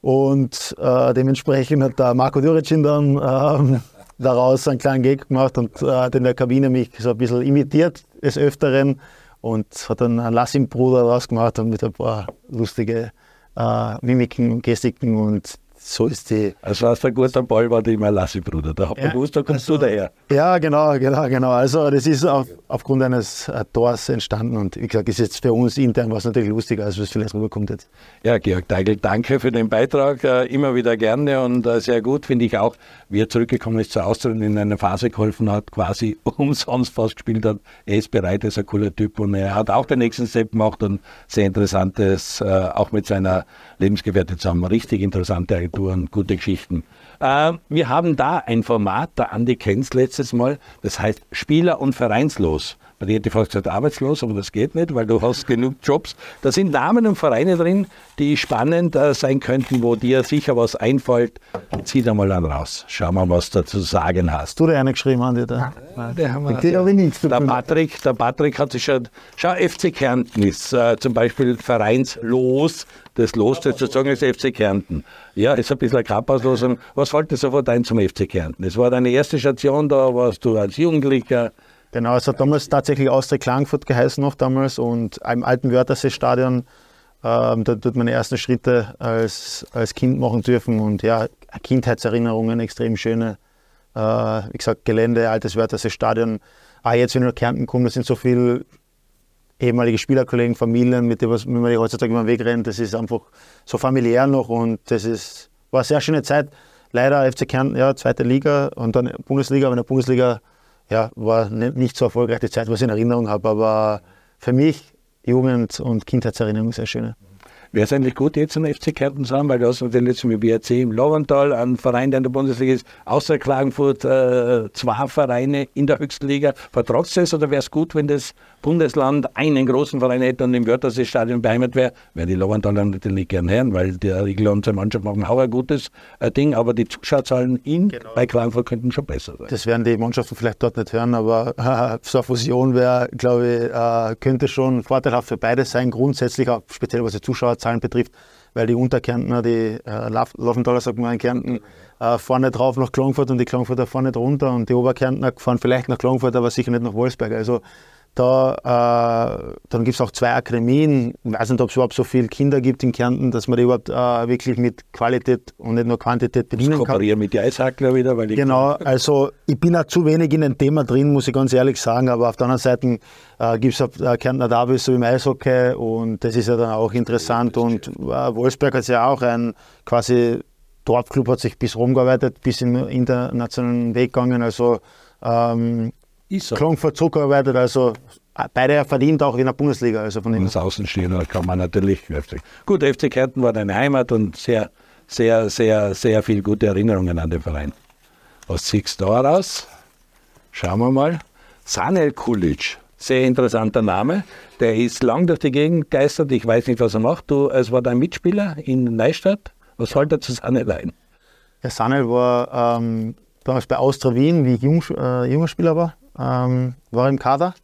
Und äh, dementsprechend hat der Marco Düricin dann äh, daraus einen kleinen Gag gemacht und äh, hat in der Kabine mich so ein bisschen imitiert des Öfteren und hat dann einen Lassim-Bruder daraus gemacht und mit ein paar lustige äh, Mimiken und Gestiken und so ist die. Also was ein guter Ball war die Malassi, Bruder. Da hat man ja, gewusst, da kommst also, du daher. Ja, genau, genau, genau. Also das ist auf, aufgrund eines äh, Tors entstanden und wie gesagt, ist jetzt für uns intern was natürlich lustiger, als was vielleicht rüberkommt jetzt. Ja, Georg Deigel, danke für den Beitrag. Äh, immer wieder gerne und äh, sehr gut, finde ich auch, wie er zurückgekommen ist zur Austria und in einer Phase geholfen hat, quasi umsonst fast gespielt hat. Er ist bereit, er ist ein cooler Typ und er hat auch den nächsten Step gemacht und sehr interessantes, auch mit seiner Lebensgefährtin zusammen. Richtig interessante Agenturen, gute Geschichten. Äh, wir haben da ein Format, der Andi kennt letztes Mal, das heißt Spieler- und Vereinslos. Bei dir hätte ich fast gesagt arbeitslos, aber das geht nicht, weil du hast genug Jobs. Da sind Namen und Vereine drin, die spannend äh, sein könnten, wo dir sicher was einfällt. Zieh da mal dann raus. Schau mal, was du zu sagen hast. Du dir eine geschrieben, Andi? Da? Ja, der haben wir. Der, der, Patrick, der Patrick hat sich schon. Schau, FC Kärnten ist äh, zum Beispiel vereinslos. Das Los sozusagen ist FC Kärnten. Ja, ist ein bisschen eine Kappauslosung. Was wolltest du sofort ein zum FC Kärnten? Das war deine erste Station, da warst du als Jugendlicher. Genau, es hat damals tatsächlich Austria Klagenfurt geheißen noch damals und im alten Wörthersee-Stadion, ähm, da tut meine ersten Schritte als, als Kind machen dürfen und ja, Kindheitserinnerungen, extrem schöne, äh, wie gesagt, Gelände, altes Wörthersee-Stadion. Ah, jetzt, wenn ich nach Kärnten komme, da sind so viele ehemalige Spielerkollegen, Familien, mit denen man heutzutage immer wegrennt. Das ist einfach so familiär noch und das ist, war eine sehr schöne Zeit. Leider FC Kärnten, ja, zweite Liga und dann Bundesliga, aber in der Bundesliga ja, war nicht so erfolgreich die Zeit, was ich in Erinnerung habe, aber für mich Jugend- und Kindheitserinnerung sehr schöne. Wäre es eigentlich gut, jetzt einen FC Kärnten zu haben, weil du hast natürlich jetzt mit BRC im Lovental, einen Verein, der in der Bundesliga ist, außer Klagenfurt äh, zwei Vereine in der höchsten Liga. Vertragst du es oder wäre es gut, wenn das Bundesland einen großen Verein hätte und im Wörthersee-Stadion beheimat wäre? Wäre die Loventaler natürlich gern hören, weil der Riegel und seine Mannschaft machen auch ein gutes äh, Ding, aber die Zuschauerzahlen in genau. bei Klagenfurt könnten schon besser sein. Das werden die Mannschaften vielleicht dort nicht hören, aber äh, so eine Fusion wäre, glaube ich, äh, könnte schon vorteilhaft für beide sein, grundsätzlich auch speziell was die Zuschauer Zahlen betrifft, weil die Unterkärntner, die äh, Laufentaler, sagt man in Kärnten, äh, fahren nicht rauf nach Klagenfurt und die Klagenfurter fahren nicht runter und die Oberkärntner fahren vielleicht nach Klagenfurt, aber sicher nicht nach Wolfsberg. Also da, äh, dann gibt es auch zwei Akademien. Ich weiß nicht, ob es überhaupt so viele Kinder gibt in Kärnten, dass man die überhaupt äh, wirklich mit Qualität und nicht nur Quantität bedienen kann. kooperieren mit die Eishackler wieder. Weil ich genau, also ich bin auch zu wenig in dem Thema drin, muss ich ganz ehrlich sagen. Aber auf der anderen Seite äh, gibt es äh, Kärntner Derby so im Eishockey und das ist ja dann auch interessant. Und äh, Wolfsberg hat ja auch ein quasi Dorfclub, hat sich bis Rom gearbeitet, bis in den internationalen Weg gegangen. Also ähm, ist so. Klagenfurt zurückgearbeitet, also beide verdient auch in der Bundesliga. Also von Als Außenstehender kann man natürlich. Gut, FC Kärnten war deine Heimat und sehr, sehr, sehr, sehr viel gute Erinnerungen an den Verein. Was siehst du da raus? Schauen wir mal. Sanel Kulic, sehr interessanter Name. Der ist lang durch die Gegend geistert. Ich weiß nicht, was er macht. Du, es war dein Mitspieler in Neustadt. Was hält er zu Sanel ein? Der Sanel war ähm, damals bei Austria Wien, wie ich jung, äh, junger Spieler war ähm, war im Kader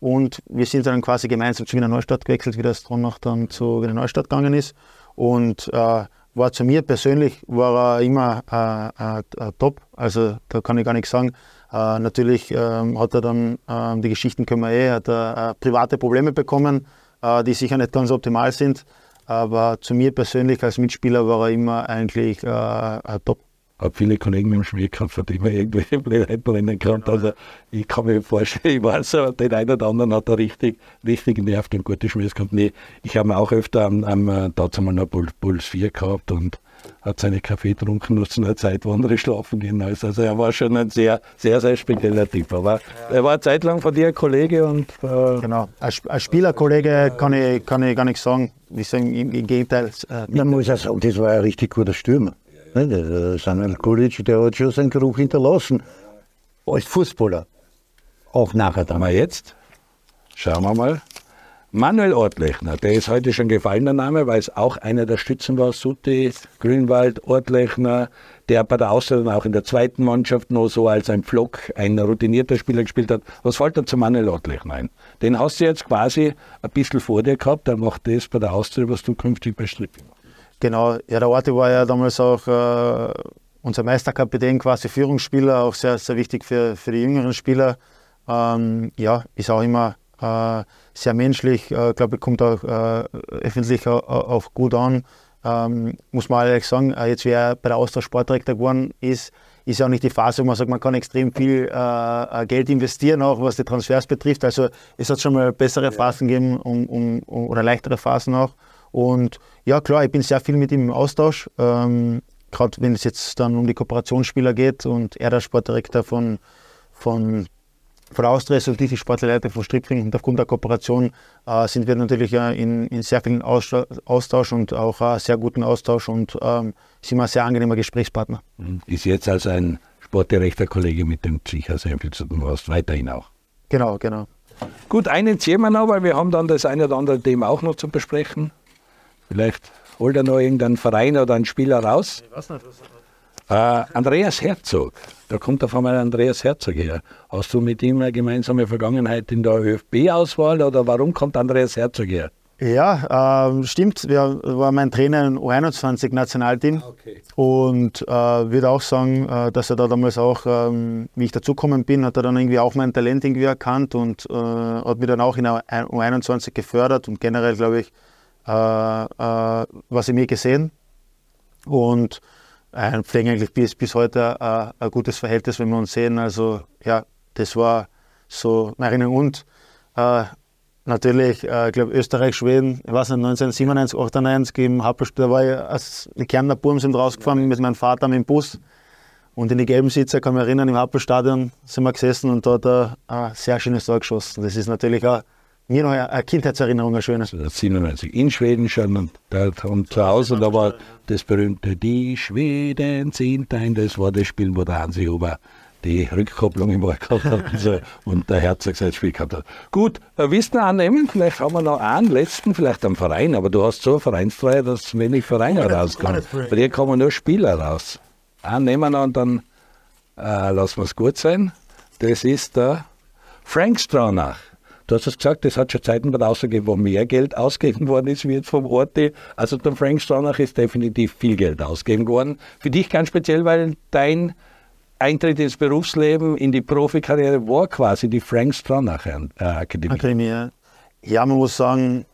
und wir sind dann quasi gemeinsam zu Wiener Neustadt gewechselt, wie das Stronach dann zu Wiener Neustadt gegangen ist. Und äh, war zu mir persönlich war er immer äh, äh, top, also da kann ich gar nichts sagen. Äh, natürlich ähm, hat er dann, ähm, die Geschichten können wir eh, hat er äh, private Probleme bekommen, äh, die sicher nicht ganz optimal sind. Aber zu mir persönlich als Mitspieler war er immer eigentlich top habe viele Kollegen mit dem gehabt, von dem er irgendwelche Blödheiten rennen kann. Genau. Also ich kann mir vorstellen, ich weiß, aber den einen oder anderen hat er richtig, richtig nervt und gute gehabt. Nee, ich habe auch öfter am, am äh, dazu mal noch Puls 4 gehabt und hat seine Kaffee getrunken nur zu einer Zeit, wo andere schlafen gehen. Also er war schon ein sehr, sehr, sehr spezieller Typ. Aber ja. er war zeitlang von dir ein Kollege und. Äh genau, als, als Spielerkollege kann ich, kann ich gar nichts sagen. Ich sage im, im Gegenteil. Äh, Man muss ja sagen, das war ein richtig guter Stürmer. Der Samuel Kulic, der hat schon seinen Geruch hinterlassen. Als Fußballer. Auch nachher dann. Aber jetzt schauen wir mal. Manuel Ortlechner, der ist heute schon gefallener Name, weil es auch einer der Stützen war. Sutti, Grünwald, Ortlechner, der bei der Ausstellung auch in der zweiten Mannschaft noch so als ein Pflock, ein routinierter Spieler gespielt hat. Was fällt da zu Manuel Ortlechner ein? Den hast du jetzt quasi ein bisschen vor dir gehabt, der macht das bei der Ausstellung, was du künftig bei Stripping machst. Genau, ja, der Orte war ja damals auch äh, unser Meisterkapitän, quasi Führungsspieler, auch sehr, sehr wichtig für, für die jüngeren Spieler. Ähm, ja, ist auch immer äh, sehr menschlich, äh, glaube ich, kommt auch äh, öffentlich auch, auch, gut an. Ähm, muss man ehrlich sagen, äh, jetzt wie er bei der Austria Sportdirektor geworden ist, ist ja auch nicht die Phase, wo man sagt, man kann extrem viel äh, Geld investieren, auch was die Transfers betrifft. Also es hat schon mal bessere Phasen gegeben um, um, oder leichtere Phasen auch. Und ja, klar, ich bin sehr viel mit ihm im Austausch. Ähm, Gerade wenn es jetzt dann um die Kooperationsspieler geht und er der Sportdirektor von, von, von der Austria ist und die Sportleiter von Strickling. Und aufgrund der Kooperation äh, sind wir natürlich ja in, in sehr vielen Austausch und auch äh, sehr guten Austausch und ähm, sind wir ein sehr angenehmer Gesprächspartner. Mhm. Ist jetzt also ein Sportdirektor-Kollege, mit dem sicher sehr viel zu tun hast, weiterhin auch. Genau, genau. Gut, einen ziehen wir noch, weil wir haben dann das eine oder andere Thema auch noch zu besprechen. Vielleicht holt er noch irgendeinen Verein oder einen Spieler raus. Ich weiß nicht, was äh, Andreas Herzog, da kommt auf einmal Andreas Herzog her. Hast du mit ihm eine gemeinsame Vergangenheit in der ÖFB-Auswahl oder warum kommt Andreas Herzog her? Ja, äh, stimmt. Er war mein Trainer im U21-Nationalteam ah, okay. und äh, würde auch sagen, äh, dass er da damals auch, ähm, wie ich dazugekommen bin, hat er dann irgendwie auch mein Talent irgendwie erkannt und äh, hat mich dann auch in der U21 gefördert und generell, glaube ich, was in mir gesehen und äh, pflegen eigentlich bis, bis heute äh, ein gutes Verhältnis, wenn wir uns sehen. Also ja, das war so Erinnerung. Und äh, natürlich, äh, ich glaube, Österreich, Schweden, ich weiß nicht, 1997, 98 im Hauptstadt, da war ich als Kärntner Burm sind rausgefahren mit meinem Vater mit dem Bus. Und in die gelben Sitze, kann ich mich erinnern, im Hauptstadion sind wir gesessen und da hat ein sehr schönes Tor geschossen. Das ist natürlich auch mir noch eine Kindheitserinnerung, eine schöne. 97 in Schweden schon und, da, und zu Hause, da war das berühmte Die Schweden sind ein, das war das Spiel, wo der Hansi Huber die Rückkopplung im Wald gehabt hat also, und der Herzog sein Spiel gehabt hat. Gut, äh, willst du annehmen? Vielleicht haben wir noch einen letzten, vielleicht am Verein, aber du hast so eine Vereinstreue, dass wenig Vereine rauskommen. Bei dir kommen nur Spieler raus. Annehmen und dann äh, lassen wir es gut sein. Das ist der Frank Stronach. Du hast es gesagt, es hat schon Zeiten Aussage, wo mehr Geld ausgegeben worden ist, wie jetzt vom Orte. Also der Frank Stronach ist definitiv viel Geld ausgegeben worden. Für dich ganz speziell, weil dein Eintritt ins Berufsleben, in die Profikarriere war quasi die Frank Stronach äh, Akademie. Akademie ja. man muss sagen,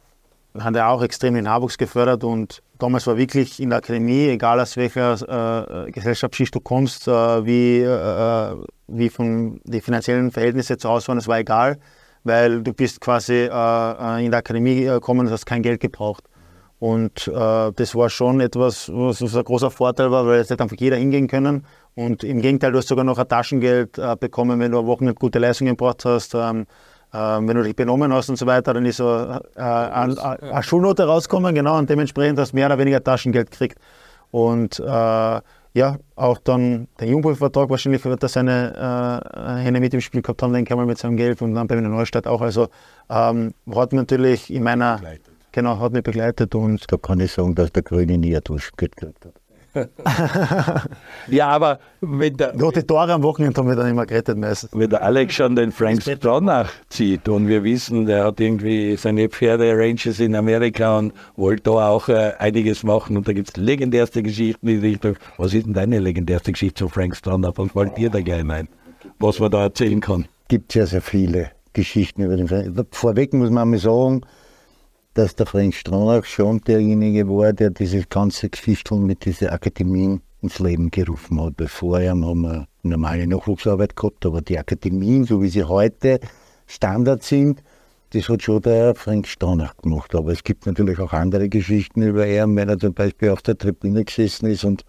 wir haben ja auch extrem den Nachwuchs gefördert und damals war wirklich in der Akademie, egal aus welcher äh, Gesellschaftsschicht du kommst, äh, wie, äh, wie von die finanziellen Verhältnisse zu Hause waren, es war egal, weil du bist quasi äh, äh, in der Akademie gekommen und hast kein Geld gebraucht. Und äh, das war schon etwas, was, was, ein großer Vorteil war, weil es hätte einfach jeder hingehen können. Und im Gegenteil, du hast sogar noch ein Taschengeld bekommen, wenn du am Wochenende gute Leistungen gebracht hast. Ähm, ähm, wenn du dich benommen hast und so weiter, dann ist so äh, eine, eine Schulnote rausgekommen, genau, und dementsprechend hast du mehr oder weniger Taschengeld gekriegt. Und äh, ja, auch dann der Jungprofi-Vertrag, wahrscheinlich wird er seine äh, Hände mit im Spiel gehabt haben, denke ich mal, mit seinem Geld und dann bei der Neustadt auch. Also ähm, hat mich natürlich in meiner, begleitet. genau, hat mich begleitet. Und da kann ich sagen, dass der Grüne nie ein Duschgeld gekriegt hat. Ja, aber wenn der. Nur die Tore am Wochenende haben wir dann immer gerettet meistens. Wenn der Alex schon den Frank Stronach zieht und wir wissen, der hat irgendwie seine Pferde-Ranges in Amerika und wollte da auch äh, einiges machen und da gibt es legendärste Geschichten in Richtung. Was ist denn deine legendärste Geschichte zu Frank Stronach? Was wollt ihr da gerne ein? Was man da erzählen kann? Gibt sehr, sehr viele Geschichten über den Frank. Vorweg muss man mal sagen, dass der Frank Stronach schon derjenige war, der dieses ganze Geschichte mit diesen Akademien ins Leben gerufen hat. Bevor haben wir normale Nachwuchsarbeit gehabt, aber die Akademien, so wie sie heute Standard sind, das hat schon der Frank Stronach gemacht. Aber es gibt natürlich auch andere Geschichten über ihn, wenn er zum Beispiel auf der Tribüne gesessen ist und,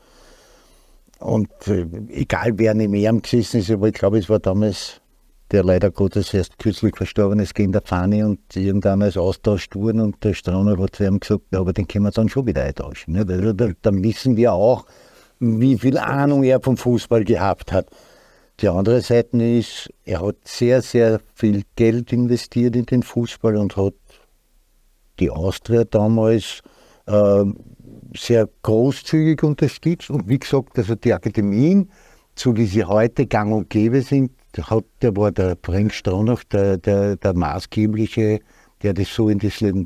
und äh, egal wer neben ihm gesessen ist, aber ich glaube, es war damals der leider Gottes erst kürzlich verstorben ist, gegen der Fahne und irgendwann ist austauscht worden und der Strauner hat zu ihm gesagt, ja, aber den können wir dann schon wieder eintauschen. Ne? Da, da, dann wissen wir auch, wie viel Ahnung er vom Fußball gehabt hat. Die andere Seite ist, er hat sehr, sehr viel Geld investiert in den Fußball und hat die Austria damals äh, sehr großzügig unterstützt. Und wie gesagt, also die Akademien, so wie sie heute gang und gäbe sind, der, hat, der war der Frank Stronach, der, der, der maßgebliche, der das so in das Leben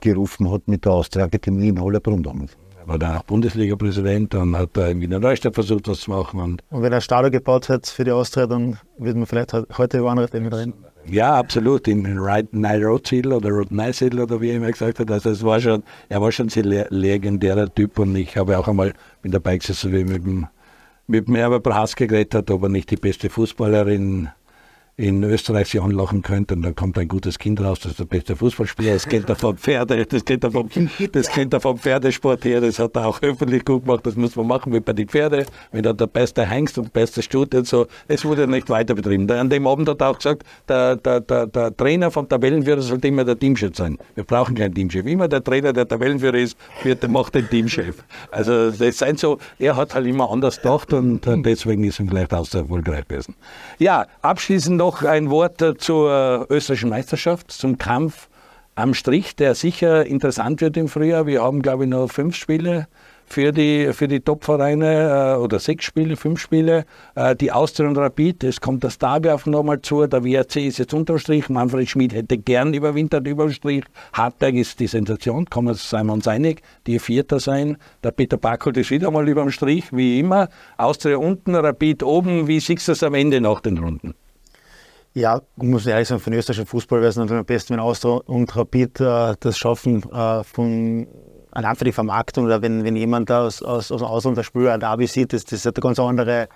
gerufen hat mit der Austria-Akademie in Hollerbrunn damals. Er war dann auch Bundesliga-Präsident und hat da in Wiener Neustadt versucht, was zu machen. Und, und wenn er Stadion gebaut hat für die Austria, dann würde man vielleicht heute über andere Themen reden. Ja, absolut. In Siedl oder Siedl oder wie er immer gesagt hat. Also es war schon, er war schon ein sehr legendärer Typ und ich habe auch einmal mit dabei gesessen, wie mit dem mit mir aber Braske geredet hat, ob er nicht die beste Fußballerin in Österreich sich anlachen könnte und dann kommt ein gutes Kind raus, das ist der beste Fußballspieler, das kennt er vom Pferde, das kennt er vom, das kennt er vom Pferdesport her, das hat er auch öffentlich gut gemacht, das muss man machen wie bei den Pferden, wenn er der beste Hengst und beste Stute und so, es wurde nicht weiter betrieben. An dem Abend hat er auch gesagt, der, der, der, der Trainer vom Tabellenführer sollte immer der Teamchef sein. Wir brauchen keinen Teamchef. Immer der Trainer, der Tabellenführer ist, wird, der macht den Teamchef. Also das sind so, er hat halt immer anders gedacht und deswegen ist er vielleicht auch so erfolgreich gewesen. Ja, abschließend noch noch ein Wort zur österreichischen Meisterschaft, zum Kampf am Strich, der sicher interessant wird im Frühjahr. Wir haben, glaube ich, noch fünf Spiele für die, für die Top-Vereine äh, oder sechs Spiele, fünf Spiele. Äh, die Austria und Rapid, es kommt das Derby auf nochmal zu. Der WRC ist jetzt unterm Strich. Manfred Schmid hätte gern überwintert überm Strich. Hartberg ist die Sensation, kommen wir uns einig. Die Vierter sein. Der Peter Backholt ist wieder mal überm Strich, wie immer. Austria unten, Rapid oben. Wie siehst du es am Ende nach den Runden? Ja, ich muss ehrlich sagen, für den österreichischen Fußball wäre es natürlich am besten, wenn Austria und Rapid äh, das schaffen, äh, von, allein für die Vermarktung oder wenn, wenn jemand aus, aus, aus dem Ausland das Spiel ein Derby sieht, das, das hat eine ganz andere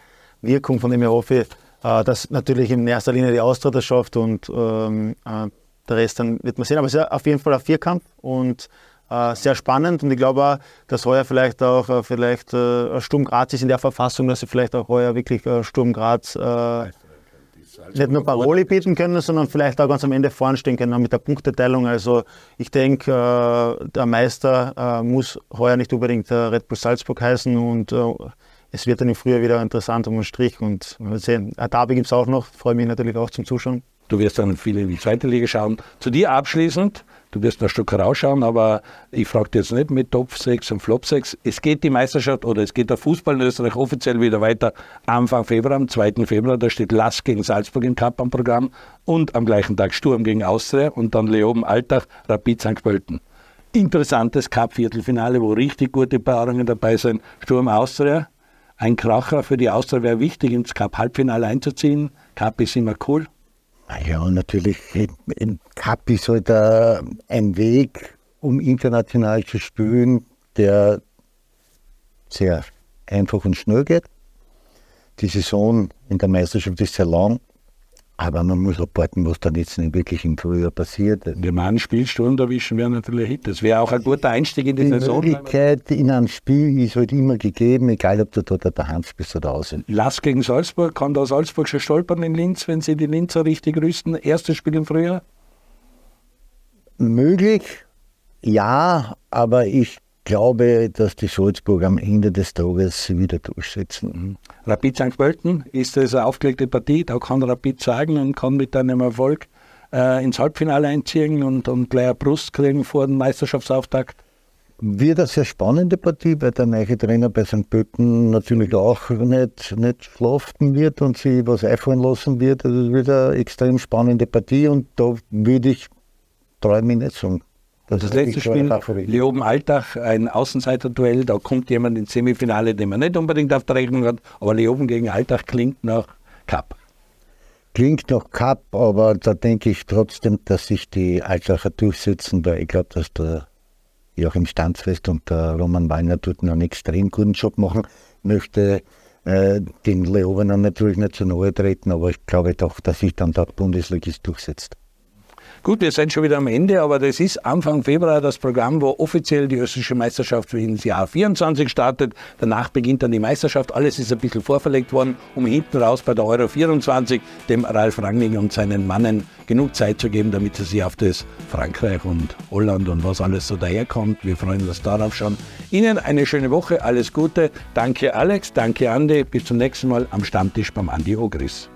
Wirkung, von dem ich hoffe, äh, dass natürlich in erster Linie die Austria das schafft und ähm, äh, der Rest dann wird man sehen. Aber es ist auf jeden Fall ein Vierkampf und äh, sehr spannend und ich glaube auch, dass heuer vielleicht auch äh, vielleicht Sturm Graz ist in der Verfassung, dass sie vielleicht auch heuer wirklich Sturm Graz nicht nur Paroli bieten können, sondern vielleicht auch ganz am Ende vorn stehen können mit der Punkteteilung. Also ich denke, äh, der Meister äh, muss heuer nicht unbedingt Red Bull Salzburg heißen und es wird dann im Frühjahr wieder interessant um den Strich. Und wir sehen, ein Derby gibt es auch noch, freue mich natürlich auch zum Zuschauen. Du wirst dann viel in die zweite Liga schauen. Zu dir abschließend, du wirst ein Stück rausschauen, aber ich frage dich jetzt nicht mit Top 6 und Flop 6. Es geht die Meisterschaft oder es geht der Fußball in Österreich offiziell wieder weiter Anfang Februar, am 2. Februar. Da steht Lass gegen Salzburg im Cup am Programm und am gleichen Tag Sturm gegen Austria und dann Leoben Alltag, Rapid St. Pölten. Interessantes Cup-Viertelfinale, wo richtig gute Paarungen dabei sind. Sturm Austria, ein Kracher für die Austria wäre wichtig, ins Cup-Halbfinale einzuziehen. Cup ist immer cool. Ja, natürlich, im Cup ist halt äh, ein Weg, um international zu spielen, der sehr einfach und schnell geht. Die Saison in der Meisterschaft ist sehr lang. Aber man muss abwarten, was dann jetzt wirklich im Frühjahr passiert. Wir meinen Spielsturm erwischen wäre natürlich ein Hit. Das wäre auch ein guter Einstieg in die, die Saison. Die Möglichkeit in einem Spiel ist halt immer gegeben, egal ob du da der Hans bist oder außen. Lass gegen Salzburg, kann da Salzburg schon stolpern in Linz, wenn sie die Linzer richtig rüsten? Erstes Spiel im Frühjahr? Möglich, ja, aber ich glaube, dass die Salzburg am Ende des Tages wieder durchsetzen. Mhm. Rapid St. Pölten ist das eine aufgelegte Partie, da kann Rapid sagen und kann mit einem Erfolg äh, ins Halbfinale einziehen und, und gleich eine Brust kriegen vor dem Meisterschaftsauftakt. Wird eine sehr spannende Partie, weil der neue Trainer bei St. Pölten natürlich auch nicht, nicht schlafen wird und sich was einfallen lassen wird. Also es wird eine extrem spannende Partie und da würde ich, mich nicht sagen, das, das letzte Spiel, Leoben Alltag, ein Außenseiter-Duell, da kommt jemand ins Semifinale, den man nicht unbedingt auf der Rechnung hat, aber Leoben gegen Alltag klingt nach Cup. Klingt nach Cup, aber da denke ich trotzdem, dass sich die Altacher durchsetzen, weil ich glaube, dass der Joachim Stanzfest und der Roman Wallner dort noch einen extrem guten Job machen. Möchte äh, den Leoben natürlich nicht zu nahe treten, aber ich glaube doch, dass sich dann der Bundesligist durchsetzt. Gut, wir sind schon wieder am Ende, aber das ist Anfang Februar das Programm, wo offiziell die österreichische Meisterschaft ins Jahr 24 startet. Danach beginnt dann die Meisterschaft. Alles ist ein bisschen vorverlegt worden, um hinten raus bei der Euro 24 dem Ralf Rangnick und seinen Mannen genug Zeit zu geben, damit sie sich auf das Frankreich und Holland und was alles so daherkommt. Wir freuen uns darauf schon. Ihnen eine schöne Woche, alles Gute. Danke Alex, danke Andi. Bis zum nächsten Mal am Stammtisch beim Andi Ogris.